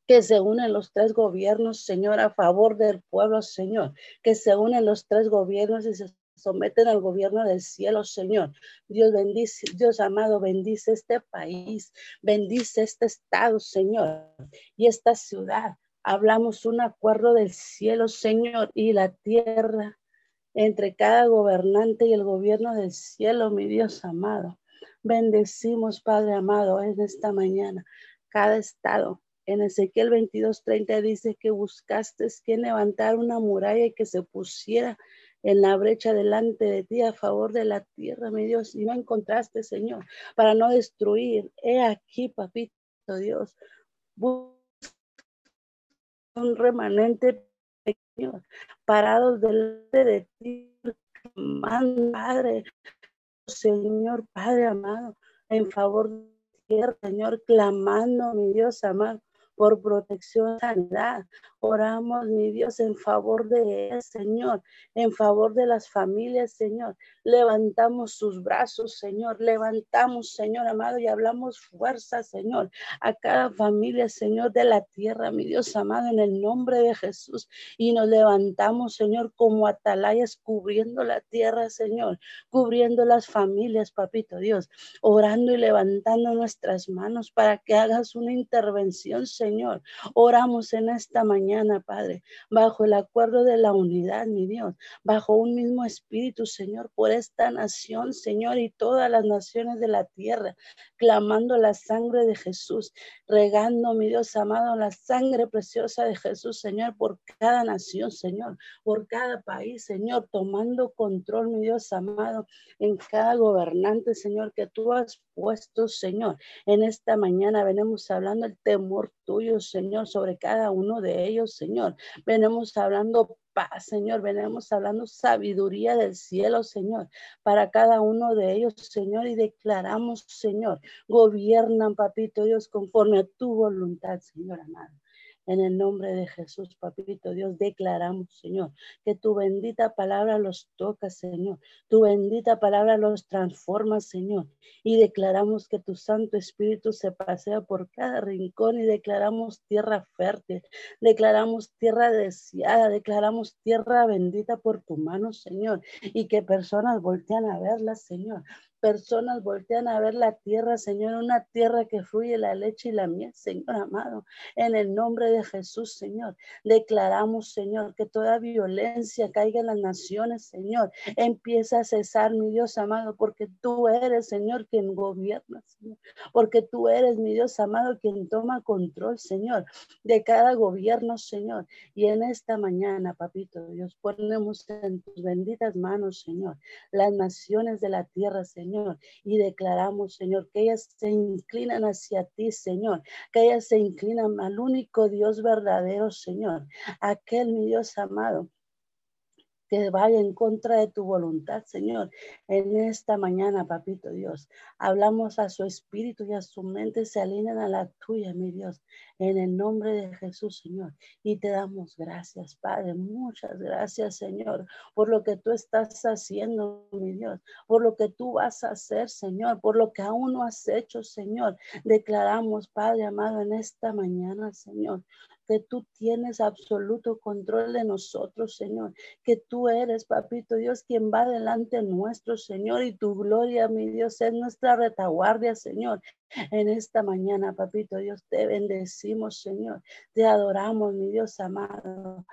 que se unen los tres gobiernos, Señor, a favor del pueblo, Señor, que se unen los tres gobiernos y se someten al gobierno del cielo, Señor. Dios bendice, Dios amado, bendice este país, bendice este estado, Señor, y esta ciudad. Hablamos un acuerdo del cielo, Señor, y la tierra entre cada gobernante y el gobierno del cielo, mi Dios amado. Bendecimos, Padre amado, en esta mañana cada estado, en Ezequiel 22:30 dice que buscaste quien levantar una muralla y que se pusiera en la brecha delante de ti a favor de la tierra, mi Dios, y no encontraste, Señor, para no destruir. He aquí, papito Dios, un remanente pequeño, parados delante de ti, Padre, Señor, Padre amado, en favor de la tierra, Señor, clamando, mi Dios amado, por protección, sanidad. Oramos, mi Dios, en favor de él, Señor, en favor de las familias, Señor. Levantamos sus brazos, Señor. Levantamos, Señor amado, y hablamos fuerza, Señor, a cada familia, Señor, de la tierra, mi Dios amado, en el nombre de Jesús. Y nos levantamos, Señor, como atalayas, cubriendo la tierra, Señor, cubriendo las familias, papito Dios, orando y levantando nuestras manos para que hagas una intervención, Señor Señor. Oramos en esta mañana, Padre, bajo el acuerdo de la unidad, mi Dios, bajo un mismo espíritu, Señor, por esta nación, Señor, y todas las naciones de la tierra, clamando la sangre de Jesús, regando, mi Dios amado, la sangre preciosa de Jesús, Señor, por cada nación, Señor, por cada país, Señor, tomando control, mi Dios amado, en cada gobernante, Señor, que tú has puesto, Señor. En esta mañana venimos hablando el temor tuyo, Señor, sobre cada uno de ellos, Señor. Venimos hablando paz, Señor. Venimos hablando sabiduría del cielo, Señor, para cada uno de ellos, Señor, y declaramos, Señor, gobiernan, papito Dios, conforme a tu voluntad, Señor amado. En el nombre de Jesús, papito Dios, declaramos, Señor, que tu bendita palabra los toca, Señor. Tu bendita palabra los transforma, Señor. Y declaramos que tu Santo Espíritu se pasea por cada rincón y declaramos tierra fértil, declaramos tierra deseada, declaramos tierra bendita por tu mano, Señor. Y que personas voltean a verla, Señor personas voltean a ver la tierra, Señor, una tierra que fluye la leche y la miel, Señor amado. En el nombre de Jesús, Señor, declaramos, Señor, que toda violencia caiga en las naciones, Señor. Empieza a cesar, mi Dios amado, porque tú eres, Señor, quien gobierna, Señor. Porque tú eres, mi Dios amado, quien toma control, Señor, de cada gobierno, Señor. Y en esta mañana, papito Dios, ponemos en tus benditas manos, Señor, las naciones de la tierra, Señor Señor, y declaramos, Señor, que ellas se inclinan hacia ti, Señor, que ellas se inclinan al único Dios verdadero, Señor, aquel mi Dios amado que vaya en contra de tu voluntad, Señor. En esta mañana, papito Dios, hablamos a su espíritu y a su mente se alinean a la tuya, mi Dios, en el nombre de Jesús, Señor. Y te damos gracias, Padre. Muchas gracias, Señor, por lo que tú estás haciendo, mi Dios, por lo que tú vas a hacer, Señor, por lo que aún no has hecho, Señor. Declaramos, Padre amado, en esta mañana, Señor, que tú tienes absoluto control de nosotros, Señor, que tú eres, papito Dios, quien va delante nuestro, Señor, y tu gloria, mi Dios, es nuestra retaguardia, Señor. En esta mañana, papito Dios, te bendecimos, Señor, te adoramos, mi Dios amado.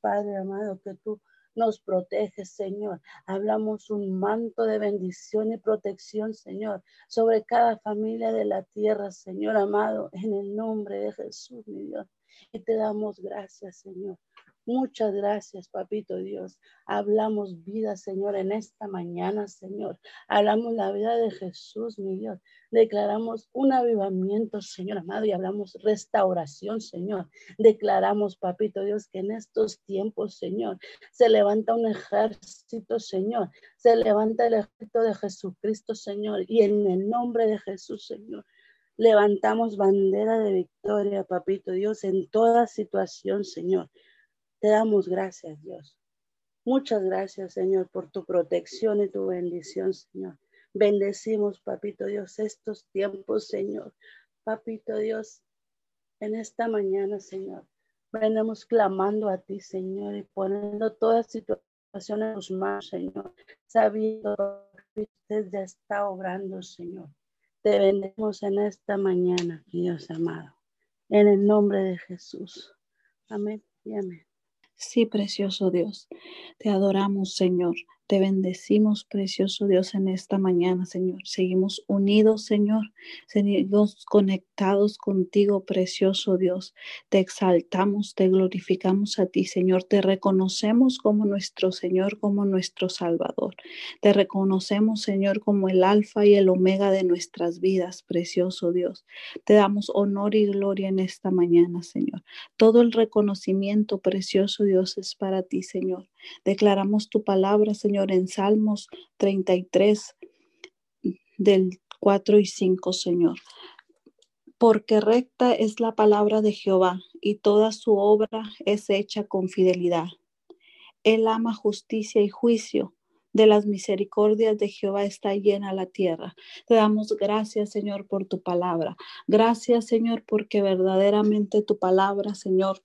Padre amado, que tú nos proteges, Señor. Hablamos un manto de bendición y protección, Señor, sobre cada familia de la tierra, Señor amado, en el nombre de Jesús, mi Dios. Y te damos gracias, Señor. Muchas gracias, papito Dios. Hablamos vida, Señor, en esta mañana, Señor. Hablamos la vida de Jesús, mi Dios. Declaramos un avivamiento, Señor amado, y hablamos restauración, Señor. Declaramos, papito Dios, que en estos tiempos, Señor, se levanta un ejército, Señor. Se levanta el ejército de Jesucristo, Señor. Y en el nombre de Jesús, Señor. Levantamos bandera de victoria, papito Dios, en toda situación, Señor. Te damos gracias, Dios. Muchas gracias, Señor, por tu protección y tu bendición, Señor. Bendecimos, Papito Dios, estos tiempos, Señor. Papito Dios, en esta mañana, Señor, venimos clamando a ti, Señor, y poniendo toda situación en tus manos, Señor, sabiendo que usted ya está obrando, Señor. Te bendecimos en esta mañana, Dios amado. En el nombre de Jesús. Amén y amén. Sí, precioso Dios, te adoramos, Señor. Te bendecimos, precioso Dios, en esta mañana, Señor. Seguimos unidos, Señor. Seguimos conectados contigo, precioso Dios. Te exaltamos, te glorificamos a ti, Señor. Te reconocemos como nuestro Señor, como nuestro Salvador. Te reconocemos, Señor, como el alfa y el omega de nuestras vidas, precioso Dios. Te damos honor y gloria en esta mañana, Señor. Todo el reconocimiento, precioso Dios, es para ti, Señor. Declaramos tu palabra, Señor, en Salmos 33 del 4 y 5, Señor. Porque recta es la palabra de Jehová y toda su obra es hecha con fidelidad. Él ama justicia y juicio. De las misericordias de Jehová está llena la tierra. Te damos gracias, Señor, por tu palabra. Gracias, Señor, porque verdaderamente tu palabra, Señor,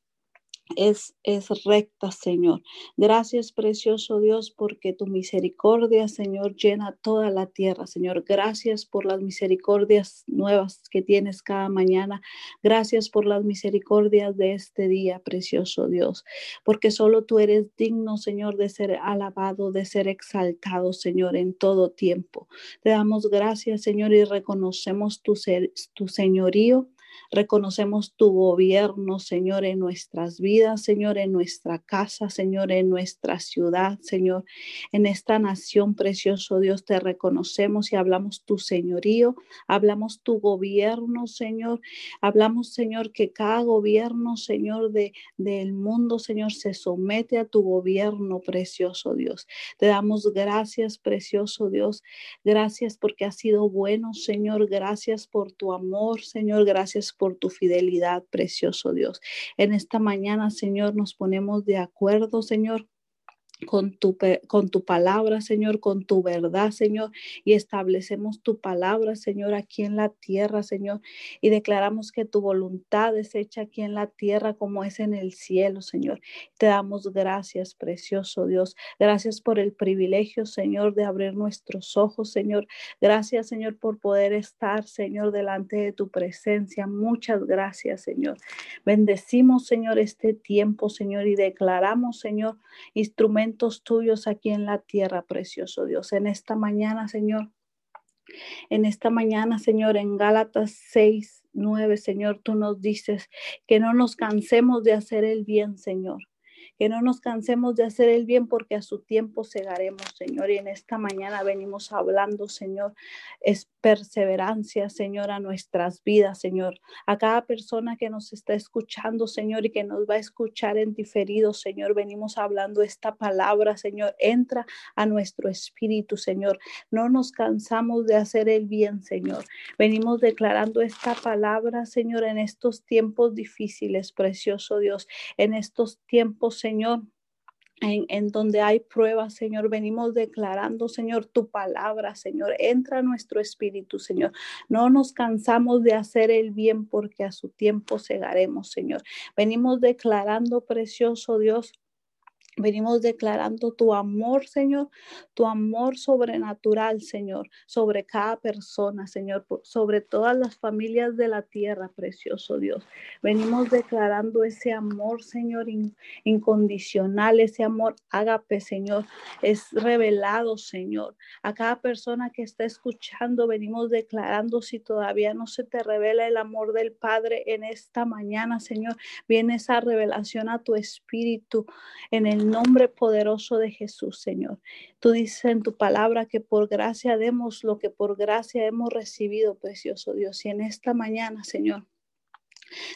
es, es recta, Señor. Gracias, precioso Dios, porque tu misericordia, Señor, llena toda la tierra, Señor. Gracias por las misericordias nuevas que tienes cada mañana. Gracias por las misericordias de este día, precioso Dios, porque solo tú eres digno, Señor, de ser alabado, de ser exaltado, Señor, en todo tiempo. Te damos gracias, Señor, y reconocemos tu, ser, tu señorío Reconocemos tu gobierno, Señor, en nuestras vidas, Señor, en nuestra casa, Señor, en nuestra ciudad, Señor, en esta nación, precioso Dios, te reconocemos y hablamos tu señorío, hablamos tu gobierno, Señor, hablamos, Señor, que cada gobierno, Señor, de, del mundo, Señor, se somete a tu gobierno, precioso Dios. Te damos gracias, precioso Dios. Gracias porque has sido bueno, Señor. Gracias por tu amor, Señor. Gracias por tu fidelidad, precioso Dios. En esta mañana, Señor, nos ponemos de acuerdo, Señor con tu, con tu palabra, Señor, con tu verdad, Señor, y establecemos tu palabra, Señor, aquí en la tierra, Señor, y declaramos que tu voluntad es hecha aquí en la tierra como es en el cielo, Señor. Te damos gracias, precioso Dios. Gracias por el privilegio, Señor, de abrir nuestros ojos, Señor. Gracias, Señor, por poder estar, Señor, delante de tu presencia. Muchas gracias, Señor. Bendecimos, Señor, este tiempo, Señor, y declaramos, Señor, instrumentos tuyos aquí en la tierra, precioso Dios. En esta mañana, Señor, en esta mañana, Señor, en Gálatas 6, 9, Señor, tú nos dices que no nos cansemos de hacer el bien, Señor que no nos cansemos de hacer el bien porque a su tiempo segaremos, Señor. Y en esta mañana venimos hablando, Señor, es perseverancia, Señor, a nuestras vidas, Señor. A cada persona que nos está escuchando, Señor, y que nos va a escuchar en diferido, Señor, venimos hablando esta palabra, Señor. Entra a nuestro espíritu, Señor. No nos cansamos de hacer el bien, Señor. Venimos declarando esta palabra, Señor, en estos tiempos difíciles, precioso Dios, en estos tiempos, Señor, en, donde hay pruebas, Señor, venimos declarando, Señor, tu palabra, Señor. Entra nuestro espíritu, Señor. No nos cansamos de hacer el bien porque a su tiempo segaremos, Señor. Venimos declarando, precioso Dios, Venimos declarando tu amor, Señor, tu amor sobrenatural, Señor, sobre cada persona, Señor, sobre todas las familias de la tierra, precioso Dios. Venimos declarando ese amor, Señor, incondicional, ese amor ágape, Señor, es revelado, Señor. A cada persona que está escuchando, venimos declarando si todavía no se te revela el amor del Padre en esta mañana, Señor, viene esa revelación a tu espíritu en el nombre poderoso de Jesús, Señor. Tú dices en tu palabra que por gracia demos lo que por gracia hemos recibido, precioso Dios. Y en esta mañana, Señor,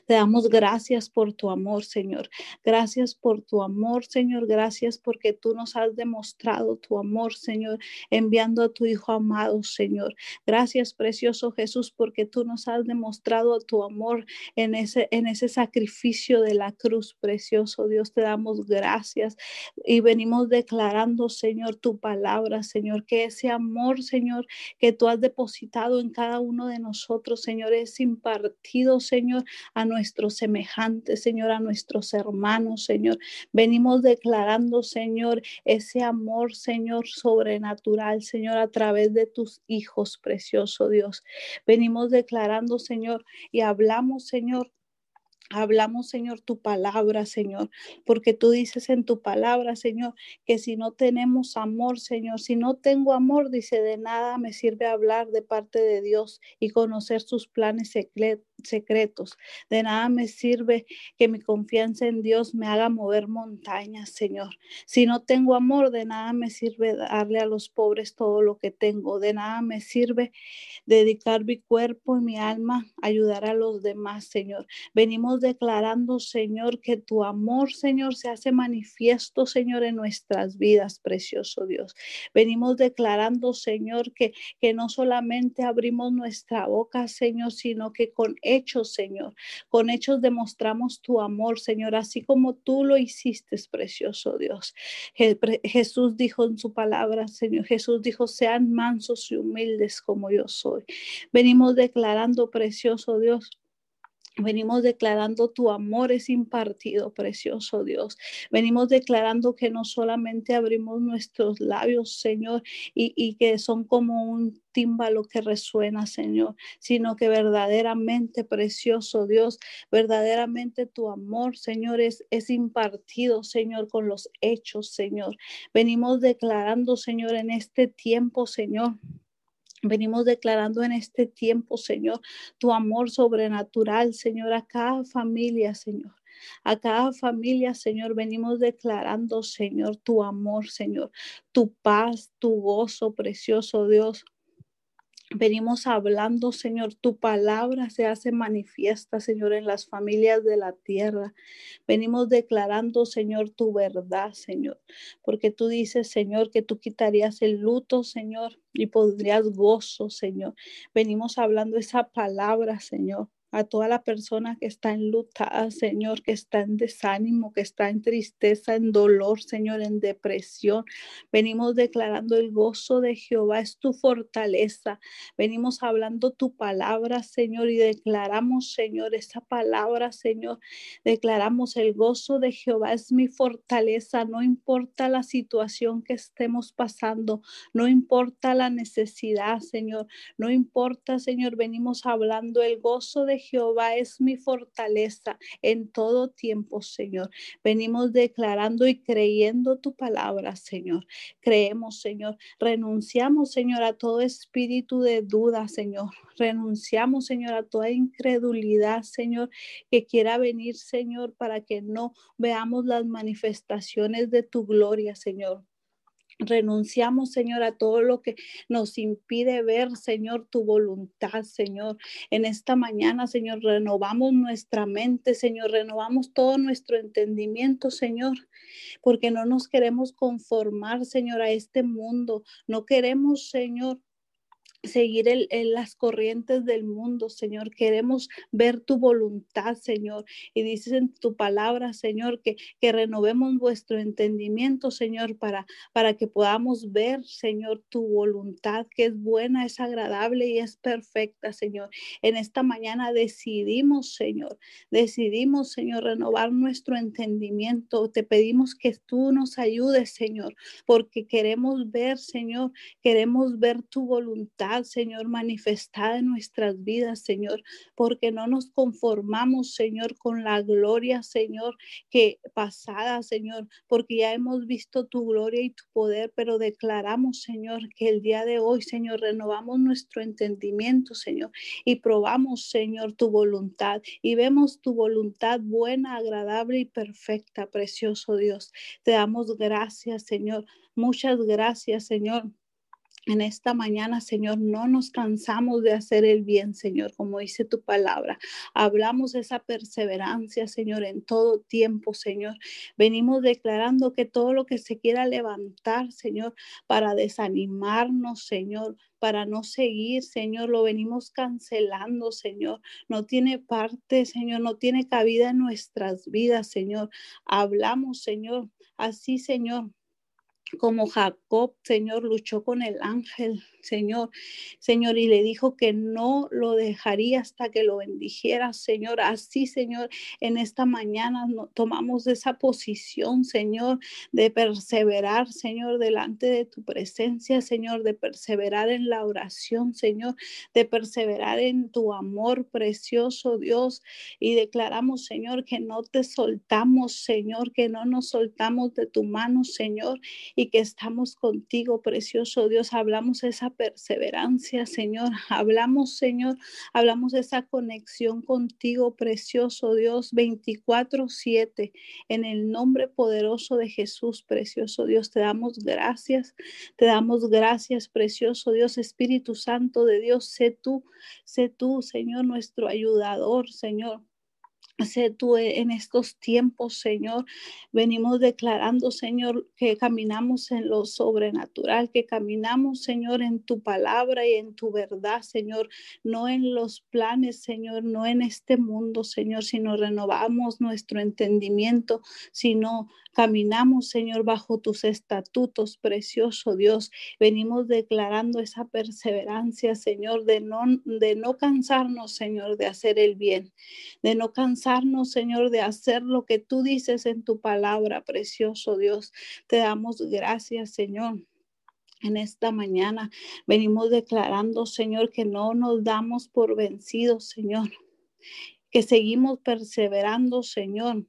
te damos gracias por tu amor, Señor. Gracias por tu amor, Señor. Gracias porque tú nos has demostrado tu amor, Señor, enviando a tu Hijo amado, Señor. Gracias, precioso Jesús, porque tú nos has demostrado tu amor en ese, en ese sacrificio de la cruz, precioso Dios. Te damos gracias y venimos declarando, Señor, tu palabra, Señor, que ese amor, Señor, que tú has depositado en cada uno de nosotros, Señor, es impartido, Señor, a nuestros semejantes, Señor, a nuestros hermanos, Señor. Venimos declarando, Señor, ese amor, Señor, sobrenatural, Señor, a través de tus hijos, precioso Dios. Venimos declarando, Señor, y hablamos, Señor, Hablamos, Señor, tu palabra, Señor, porque tú dices en tu palabra, Señor, que si no tenemos amor, Señor, si no tengo amor, dice, de nada me sirve hablar de parte de Dios y conocer sus planes secretos secretos. De nada me sirve que mi confianza en Dios me haga mover montañas, Señor. Si no tengo amor, de nada me sirve darle a los pobres todo lo que tengo. De nada me sirve dedicar mi cuerpo y mi alma a ayudar a los demás, Señor. Venimos declarando, Señor, que tu amor, Señor, se hace manifiesto, Señor, en nuestras vidas, precioso Dios. Venimos declarando, Señor, que, que no solamente abrimos nuestra boca, Señor, sino que con hechos, Señor. Con hechos demostramos tu amor, Señor, así como tú lo hiciste, precioso Dios. Jesús dijo en su palabra, Señor, Jesús dijo, sean mansos y humildes como yo soy. Venimos declarando, precioso Dios, Venimos declarando tu amor es impartido, precioso Dios. Venimos declarando que no solamente abrimos nuestros labios, Señor, y, y, que son como un tímbalo que resuena, Señor, sino que verdaderamente, precioso Dios, verdaderamente tu amor, Señor, es, es impartido, Señor, con los hechos, Señor. Venimos declarando, Señor, en este tiempo, Señor Venimos declarando en este tiempo, Señor, tu amor sobrenatural, Señor, a cada familia, Señor. A cada familia, Señor, venimos declarando, Señor, tu amor, Señor, tu paz, tu gozo, precioso Dios. Venimos hablando, Señor, tu palabra se hace manifiesta, Señor, en las familias de la tierra. Venimos declarando, Señor, tu verdad, Señor, porque tú dices, Señor, que tú quitarías el luto, Señor, y podrías gozo, Señor. Venimos hablando esa palabra, Señor a toda la persona que está en luta, Señor, que está en desánimo, que está en tristeza, en dolor, Señor, en depresión. Venimos declarando el gozo de Jehová es tu fortaleza. Venimos hablando tu palabra, Señor, y declaramos, Señor, esa palabra, Señor. Declaramos el gozo de Jehová es mi fortaleza. No importa la situación que estemos pasando, no importa la necesidad, Señor. No importa, Señor, venimos hablando el gozo de Jehová es mi fortaleza en todo tiempo, Señor. Venimos declarando y creyendo tu palabra, Señor. Creemos, Señor. Renunciamos, Señor, a todo espíritu de duda, Señor. Renunciamos, Señor, a toda incredulidad, Señor, que quiera venir, Señor, para que no veamos las manifestaciones de tu gloria, Señor. Renunciamos, Señor, a todo lo que nos impide ver, Señor, tu voluntad, Señor. En esta mañana, Señor, renovamos nuestra mente, Señor, renovamos todo nuestro entendimiento, Señor, porque no nos queremos conformar, Señor, a este mundo. No queremos, Señor, seguir el, las corrientes del mundo, Señor. Queremos ver tu voluntad, Señor. Y dices en tu palabra, Señor, que, que renovemos vuestro entendimiento, Señor, para, para que podamos ver, Señor, tu voluntad, que es buena, es agradable y es perfecta, Señor. En esta mañana decidimos, Señor, decidimos, Señor, renovar nuestro entendimiento. Te pedimos que tú nos ayudes, Señor, porque queremos ver, Señor, queremos ver tu voluntad Señor, manifestada en nuestras vidas, Señor, porque no nos conformamos, Señor, con la gloria, Señor, que pasada, Señor, porque ya hemos visto tu gloria y tu poder, pero declaramos, Señor, que el día de hoy, Señor, renovamos nuestro entendimiento, Señor, y probamos, Señor, tu voluntad y vemos tu voluntad buena, agradable y perfecta, precioso Dios. Te damos gracias, Señor. Muchas gracias, Señor en esta mañana, Señor, no nos cansamos de hacer el bien, Señor, como dice tu palabra. Hablamos de esa perseverancia, Señor, en todo tiempo, Señor. Venimos declarando que todo lo que se quiera levantar, Señor, para desanimarnos, Señor, para no seguir, Señor, lo venimos cancelando, Señor. No tiene parte, Señor, no tiene cabida en nuestras vidas, Señor. Hablamos, Señor, así, Señor como Jacob, Señor, luchó con el ángel, Señor, Señor, y le dijo que no lo dejaría hasta que lo bendijera, Señor. Así, Señor, en esta mañana tomamos esa posición, Señor, de perseverar, Señor, delante de tu presencia, Señor, de perseverar en la oración, Señor, de perseverar en tu amor precioso, Dios, y declaramos, Señor, que no te soltamos, Señor, que no nos soltamos de tu mano, Señor, y que estamos contigo, precioso Dios. Hablamos esa perseverancia, Señor. Hablamos, Señor, hablamos de esa conexión contigo, precioso Dios, 24/7. En el nombre poderoso de Jesús, precioso Dios, te damos gracias. Te damos gracias, precioso Dios, Espíritu Santo de Dios. Sé tú, sé tú, Señor, nuestro ayudador, Señor. Sé tú e, en estos tiempos, Señor. Venimos declarando, Señor, que caminamos en lo sobrenatural, que caminamos, Señor, en tu palabra y en tu verdad, Señor. No en los planes, Señor, no en este mundo, Señor, sino renovamos nuestro entendimiento, sino caminamos, Señor, bajo tus estatutos, precioso Dios. Venimos declarando esa perseverancia, Señor, de no, de no cansarnos, Señor, de hacer el bien, de no cansarnos Señor, de hacer lo que tú dices en tu palabra, precioso Dios. Te damos gracias, Señor. En esta mañana venimos declarando, Señor, que no nos damos por vencidos, Señor, que seguimos perseverando, Señor.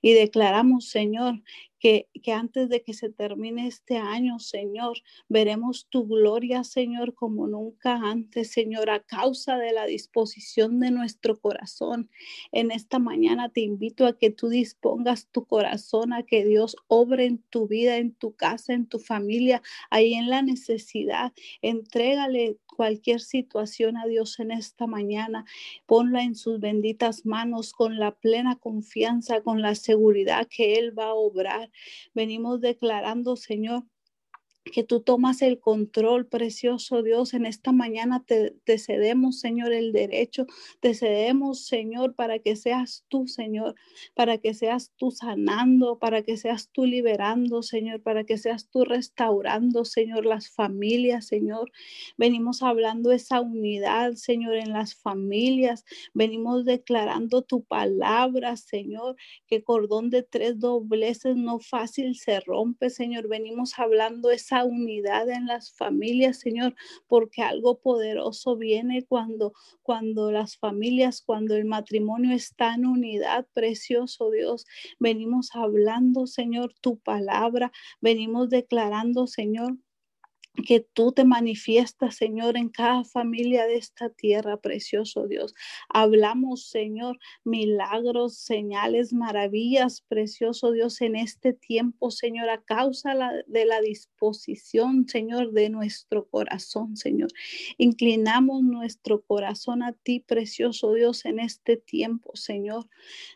Y declaramos, Señor, que, antes de que se termine este año, Señor, veremos tu gloria, Señor, como nunca antes, Señor, a causa de la disposición de nuestro corazón. En esta mañana te invito a que tú dispongas tu corazón, a que Dios obre en tu vida, en tu casa, en tu familia, ahí en la necesidad. Entrégale cualquier situación a Dios en esta mañana. Ponla en sus benditas manos con la plena confianza, con la seguridad que Él va a obrar. Venimos declarando, Señor, que tú tomas el control, precioso Dios. En esta mañana te, cedemos, Señor, el derecho. Te cedemos, Señor, para que seas tú, Señor, para que seas tú sanando, para que seas tú liberando, Señor, para que seas tú restaurando, Señor, las familias, Señor. Venimos hablando esa unidad, Señor, en las familias. Venimos declarando tu palabra, Señor, que cordón de tres dobleces no fácil se rompe, Señor. Venimos hablando esa unidad en las familias, Señor, porque algo poderoso viene cuando, cuando las familias, cuando el matrimonio está en unidad, precioso Dios. Venimos hablando, Señor, tu palabra, venimos declarando, Señor, que tú te manifiestas, Señor, en cada familia de esta tierra, precioso Dios. Hablamos, Señor, milagros, señales, maravillas, precioso Dios, en este tiempo, Señor, a causa de la disposición, Señor, de nuestro corazón, Señor. Inclinamos nuestro corazón a ti, precioso Dios, en este tiempo, Señor.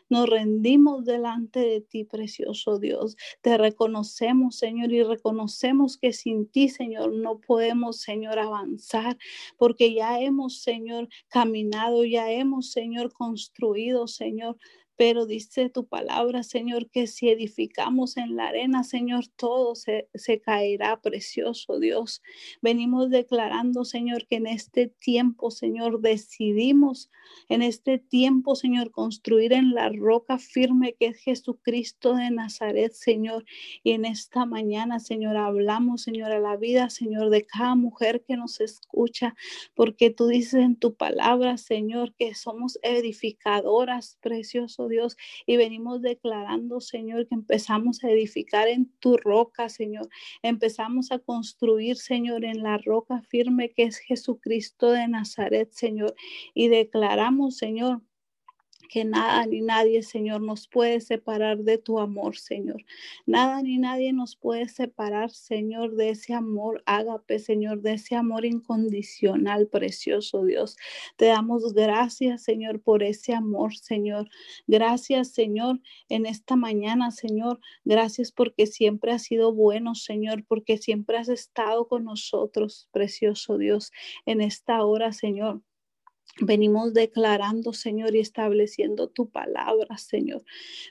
Nos rendimos delante de ti, precioso Dios. Te reconocemos, Señor, y reconocemos que sin ti, Señor, No podemos, Señor, avanzar porque ya hemos, Señor, caminado, ya hemos, Señor, construido, Señor, pero dice tu palabra, Señor, que si edificamos en la arena, Señor, todo se, caerá, precioso Dios. Venimos declarando, Señor, que en este tiempo, Señor, decidimos en este tiempo, Señor, construir en la roca firme que es Jesucristo de Nazaret, Señor. Y en esta mañana, Señor, hablamos, Señor, a la vida, Señor, de cada mujer que nos escucha, porque tú dices en tu palabra, Señor, que somos edificadoras, precioso Dios, y venimos declarando, Señor, que empezamos a edificar en tu roca, Señor. Empezamos a construir, Señor, en la roca firme que es Jesucristo de Nazaret, Señor. Y declaramos, Señor, que nada ni nadie, Señor, nos puede separar de tu amor, Señor. Nada ni nadie nos puede separar, Señor, de ese amor ágape, Señor, de ese amor incondicional, precioso Dios. Te damos gracias, Señor, por ese amor, Señor. Gracias, Señor, en esta mañana, Señor. Gracias porque siempre has sido bueno, Señor, porque siempre has estado con nosotros, precioso Dios, en esta hora, Señor. Venimos declarando, Señor, y estableciendo tu palabra, Señor.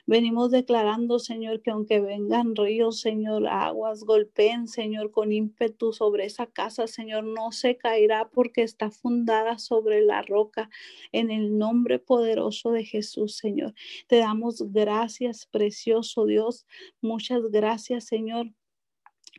Venimos declarando, Señor, que aunque vengan ríos, Señor, aguas golpeen, Señor, con ímpetu sobre esa casa, Señor, no se caerá porque está fundada sobre la roca. En el nombre poderoso de Jesús, Señor. Te damos gracias, precioso Dios. Muchas gracias, Señor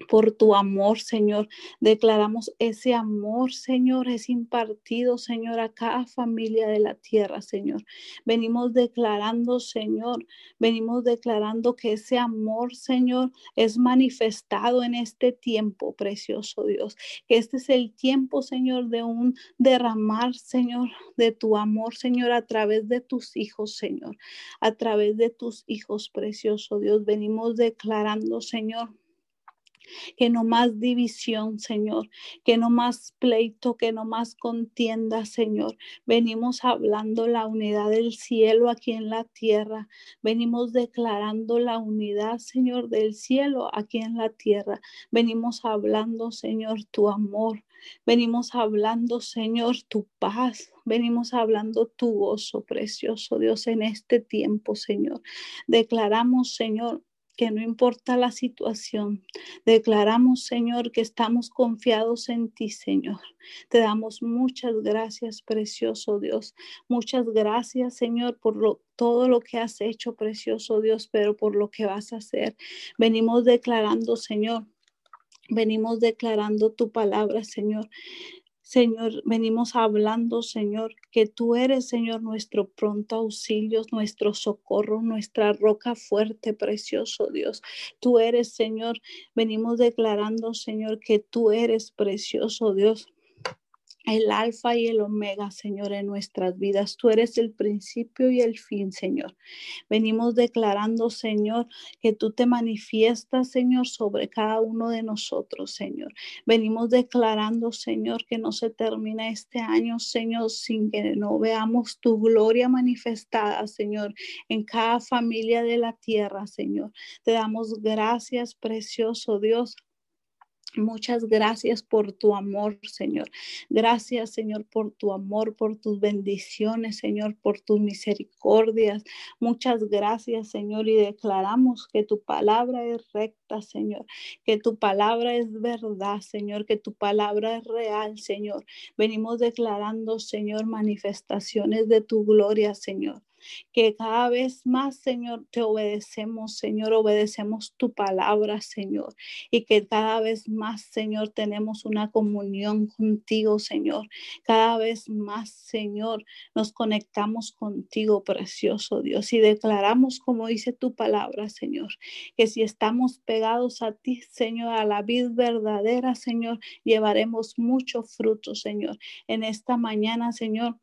por tu amor, Señor. Declaramos ese amor, Señor, es impartido, Señor, a cada familia de la tierra, Señor. Venimos declarando, Señor, venimos declarando que ese amor, Señor, es manifestado en este tiempo, precioso Dios. Que este es el tiempo, Señor, de un derramar, Señor, de tu amor, Señor, a través de tus hijos, Señor. A través de tus hijos, precioso Dios. Venimos declarando, Señor que no más división, Señor, que no más pleito, que no más contienda, Señor. Venimos hablando la unidad del cielo aquí en la tierra. Venimos declarando la unidad, Señor, del cielo aquí en la tierra. Venimos hablando, Señor, tu amor. Venimos hablando, Señor, tu paz. Venimos hablando tu gozo, precioso Dios, en este tiempo, Señor. Declaramos, Señor, que no importa la situación, declaramos, Señor, que estamos confiados en ti, Señor. Te damos muchas gracias, precioso Dios. Muchas gracias, Señor, por todo lo que has hecho, precioso Dios, pero por lo que vas a hacer. Venimos declarando, Señor. Venimos declarando tu palabra, Señor. Señor, venimos hablando, Señor, que tú eres, Señor, nuestro pronto auxilio, nuestro socorro, nuestra roca fuerte, precioso Dios. Tú eres, Señor, venimos declarando, Señor, que tú eres precioso Dios el alfa y el omega, Señor, en nuestras vidas. Tú eres el principio y el fin, Señor. Venimos declarando, Señor, que tú te manifiestas, Señor, sobre cada uno de nosotros, Señor. Venimos declarando, Señor, que no se termina este año, Señor, sin que no veamos tu gloria manifestada, Señor, en cada familia de la tierra, Señor. Te damos gracias, precioso Dios. Muchas gracias por tu amor, Señor. Gracias, Señor, por tu amor, por tus bendiciones, Señor, por tus misericordias. Muchas gracias, Señor, y declaramos que tu palabra es recta, Señor, que tu palabra es verdad, Señor, que tu palabra es real, Señor. Venimos declarando, Señor, manifestaciones de tu gloria, Señor que cada vez más, Señor, te obedecemos, Señor, obedecemos tu palabra, Señor, y que cada vez más, Señor, tenemos una comunión contigo, Señor. Cada vez más, Señor, nos conectamos contigo, precioso Dios, y declaramos, como dice tu palabra, Señor, que si estamos pegados a ti, Señor, a la vida verdadera, Señor, llevaremos mucho fruto, Señor. En esta mañana, Señor,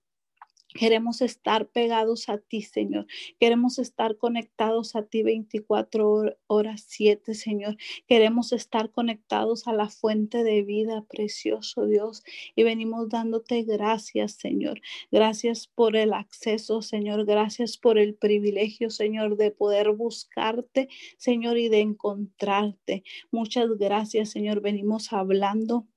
Queremos estar pegados a ti, Señor. Queremos estar conectados a ti 24 horas 7, Señor. Queremos estar conectados a la fuente de vida, precioso Dios. Y venimos dándote gracias, Señor. Gracias por el acceso, Señor. Gracias por el privilegio, Señor, de poder buscarte, Señor, y de encontrarte. Muchas gracias, Señor. Venimos hablando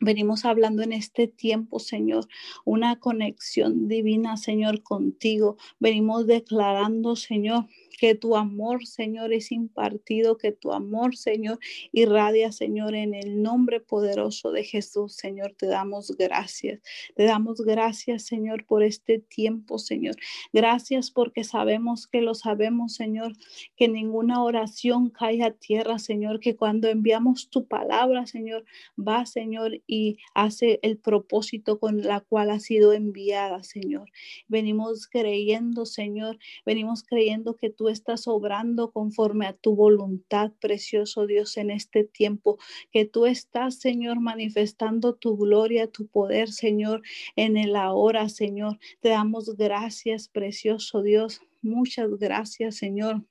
Venimos hablando en este tiempo, Señor, una conexión divina, Señor, contigo. Venimos declarando, Señor, que tu amor, Señor, es impartido, que tu amor, Señor, irradia, Señor, en el nombre poderoso de Jesús, Señor, te damos gracias. Te damos gracias, Señor, por este tiempo, Señor. Gracias porque sabemos que lo sabemos, Señor, que ninguna oración cae a tierra, Señor, que cuando enviamos tu palabra, Señor, va, Señor, y hace el propósito con la cual ha sido enviada, Señor. Venimos creyendo, Señor, venimos creyendo que tú estás obrando conforme a tu voluntad, precioso Dios, en este tiempo, que tú estás, Señor, manifestando tu gloria, tu poder, Señor, en el ahora, Señor. Te damos gracias, precioso Dios. Muchas gracias, Señor.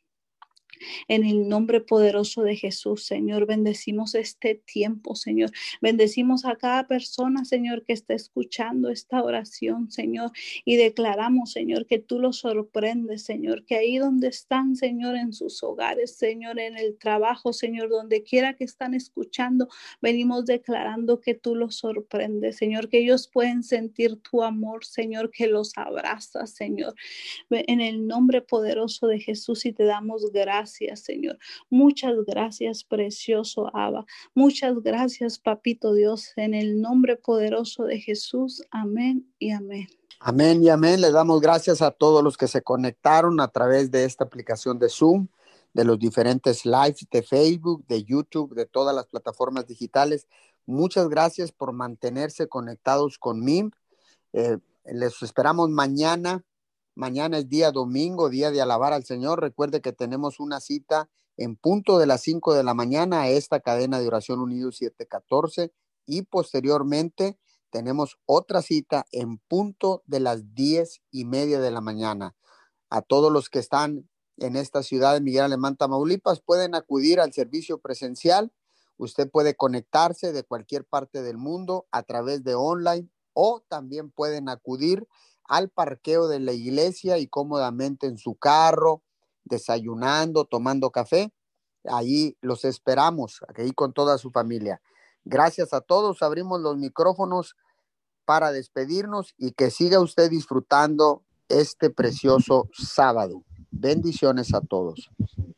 En el nombre poderoso de Jesús, Señor, bendecimos este tiempo, Señor. Bendecimos a cada persona, Señor, que está escuchando esta oración, Señor. Y declaramos, Señor, que tú los sorprendes, Señor, que ahí donde están, Señor, en sus hogares, Señor, en el trabajo, Señor, donde quiera que están escuchando, venimos declarando que tú los sorprendes, Señor, que ellos pueden sentir tu amor, Señor, que los abraza, Señor. En el nombre poderoso de Jesús y te damos gracias gracias, Señor. Muchas gracias, precioso Abba. Muchas gracias, Papito Dios, en el nombre poderoso de Jesús. Amén y amén. Amén y amén. Le damos gracias a todos los que se conectaron a través de esta aplicación de Zoom, de los diferentes lives de Facebook, de YouTube, de todas las plataformas digitales. Muchas gracias por mantenerse conectados con MIM. Eh, les esperamos mañana Mañana es día domingo, día de alabar al Señor. Recuerde que tenemos una cita en punto de las 5 de la mañana a esta cadena de oración unido 714 y posteriormente tenemos otra cita en punto de las 10 y media de la mañana. A todos los que están en esta ciudad de Miguel Alemán, Tamaulipas, pueden acudir al servicio presencial. Usted puede conectarse de cualquier parte del mundo a través de online o también pueden acudir al parqueo de la iglesia y cómodamente en su carro, desayunando, tomando café. Ahí los esperamos, ahí con toda su familia. Gracias a todos. Abrimos los micrófonos para despedirnos y que siga usted disfrutando este precioso sábado. Bendiciones a todos.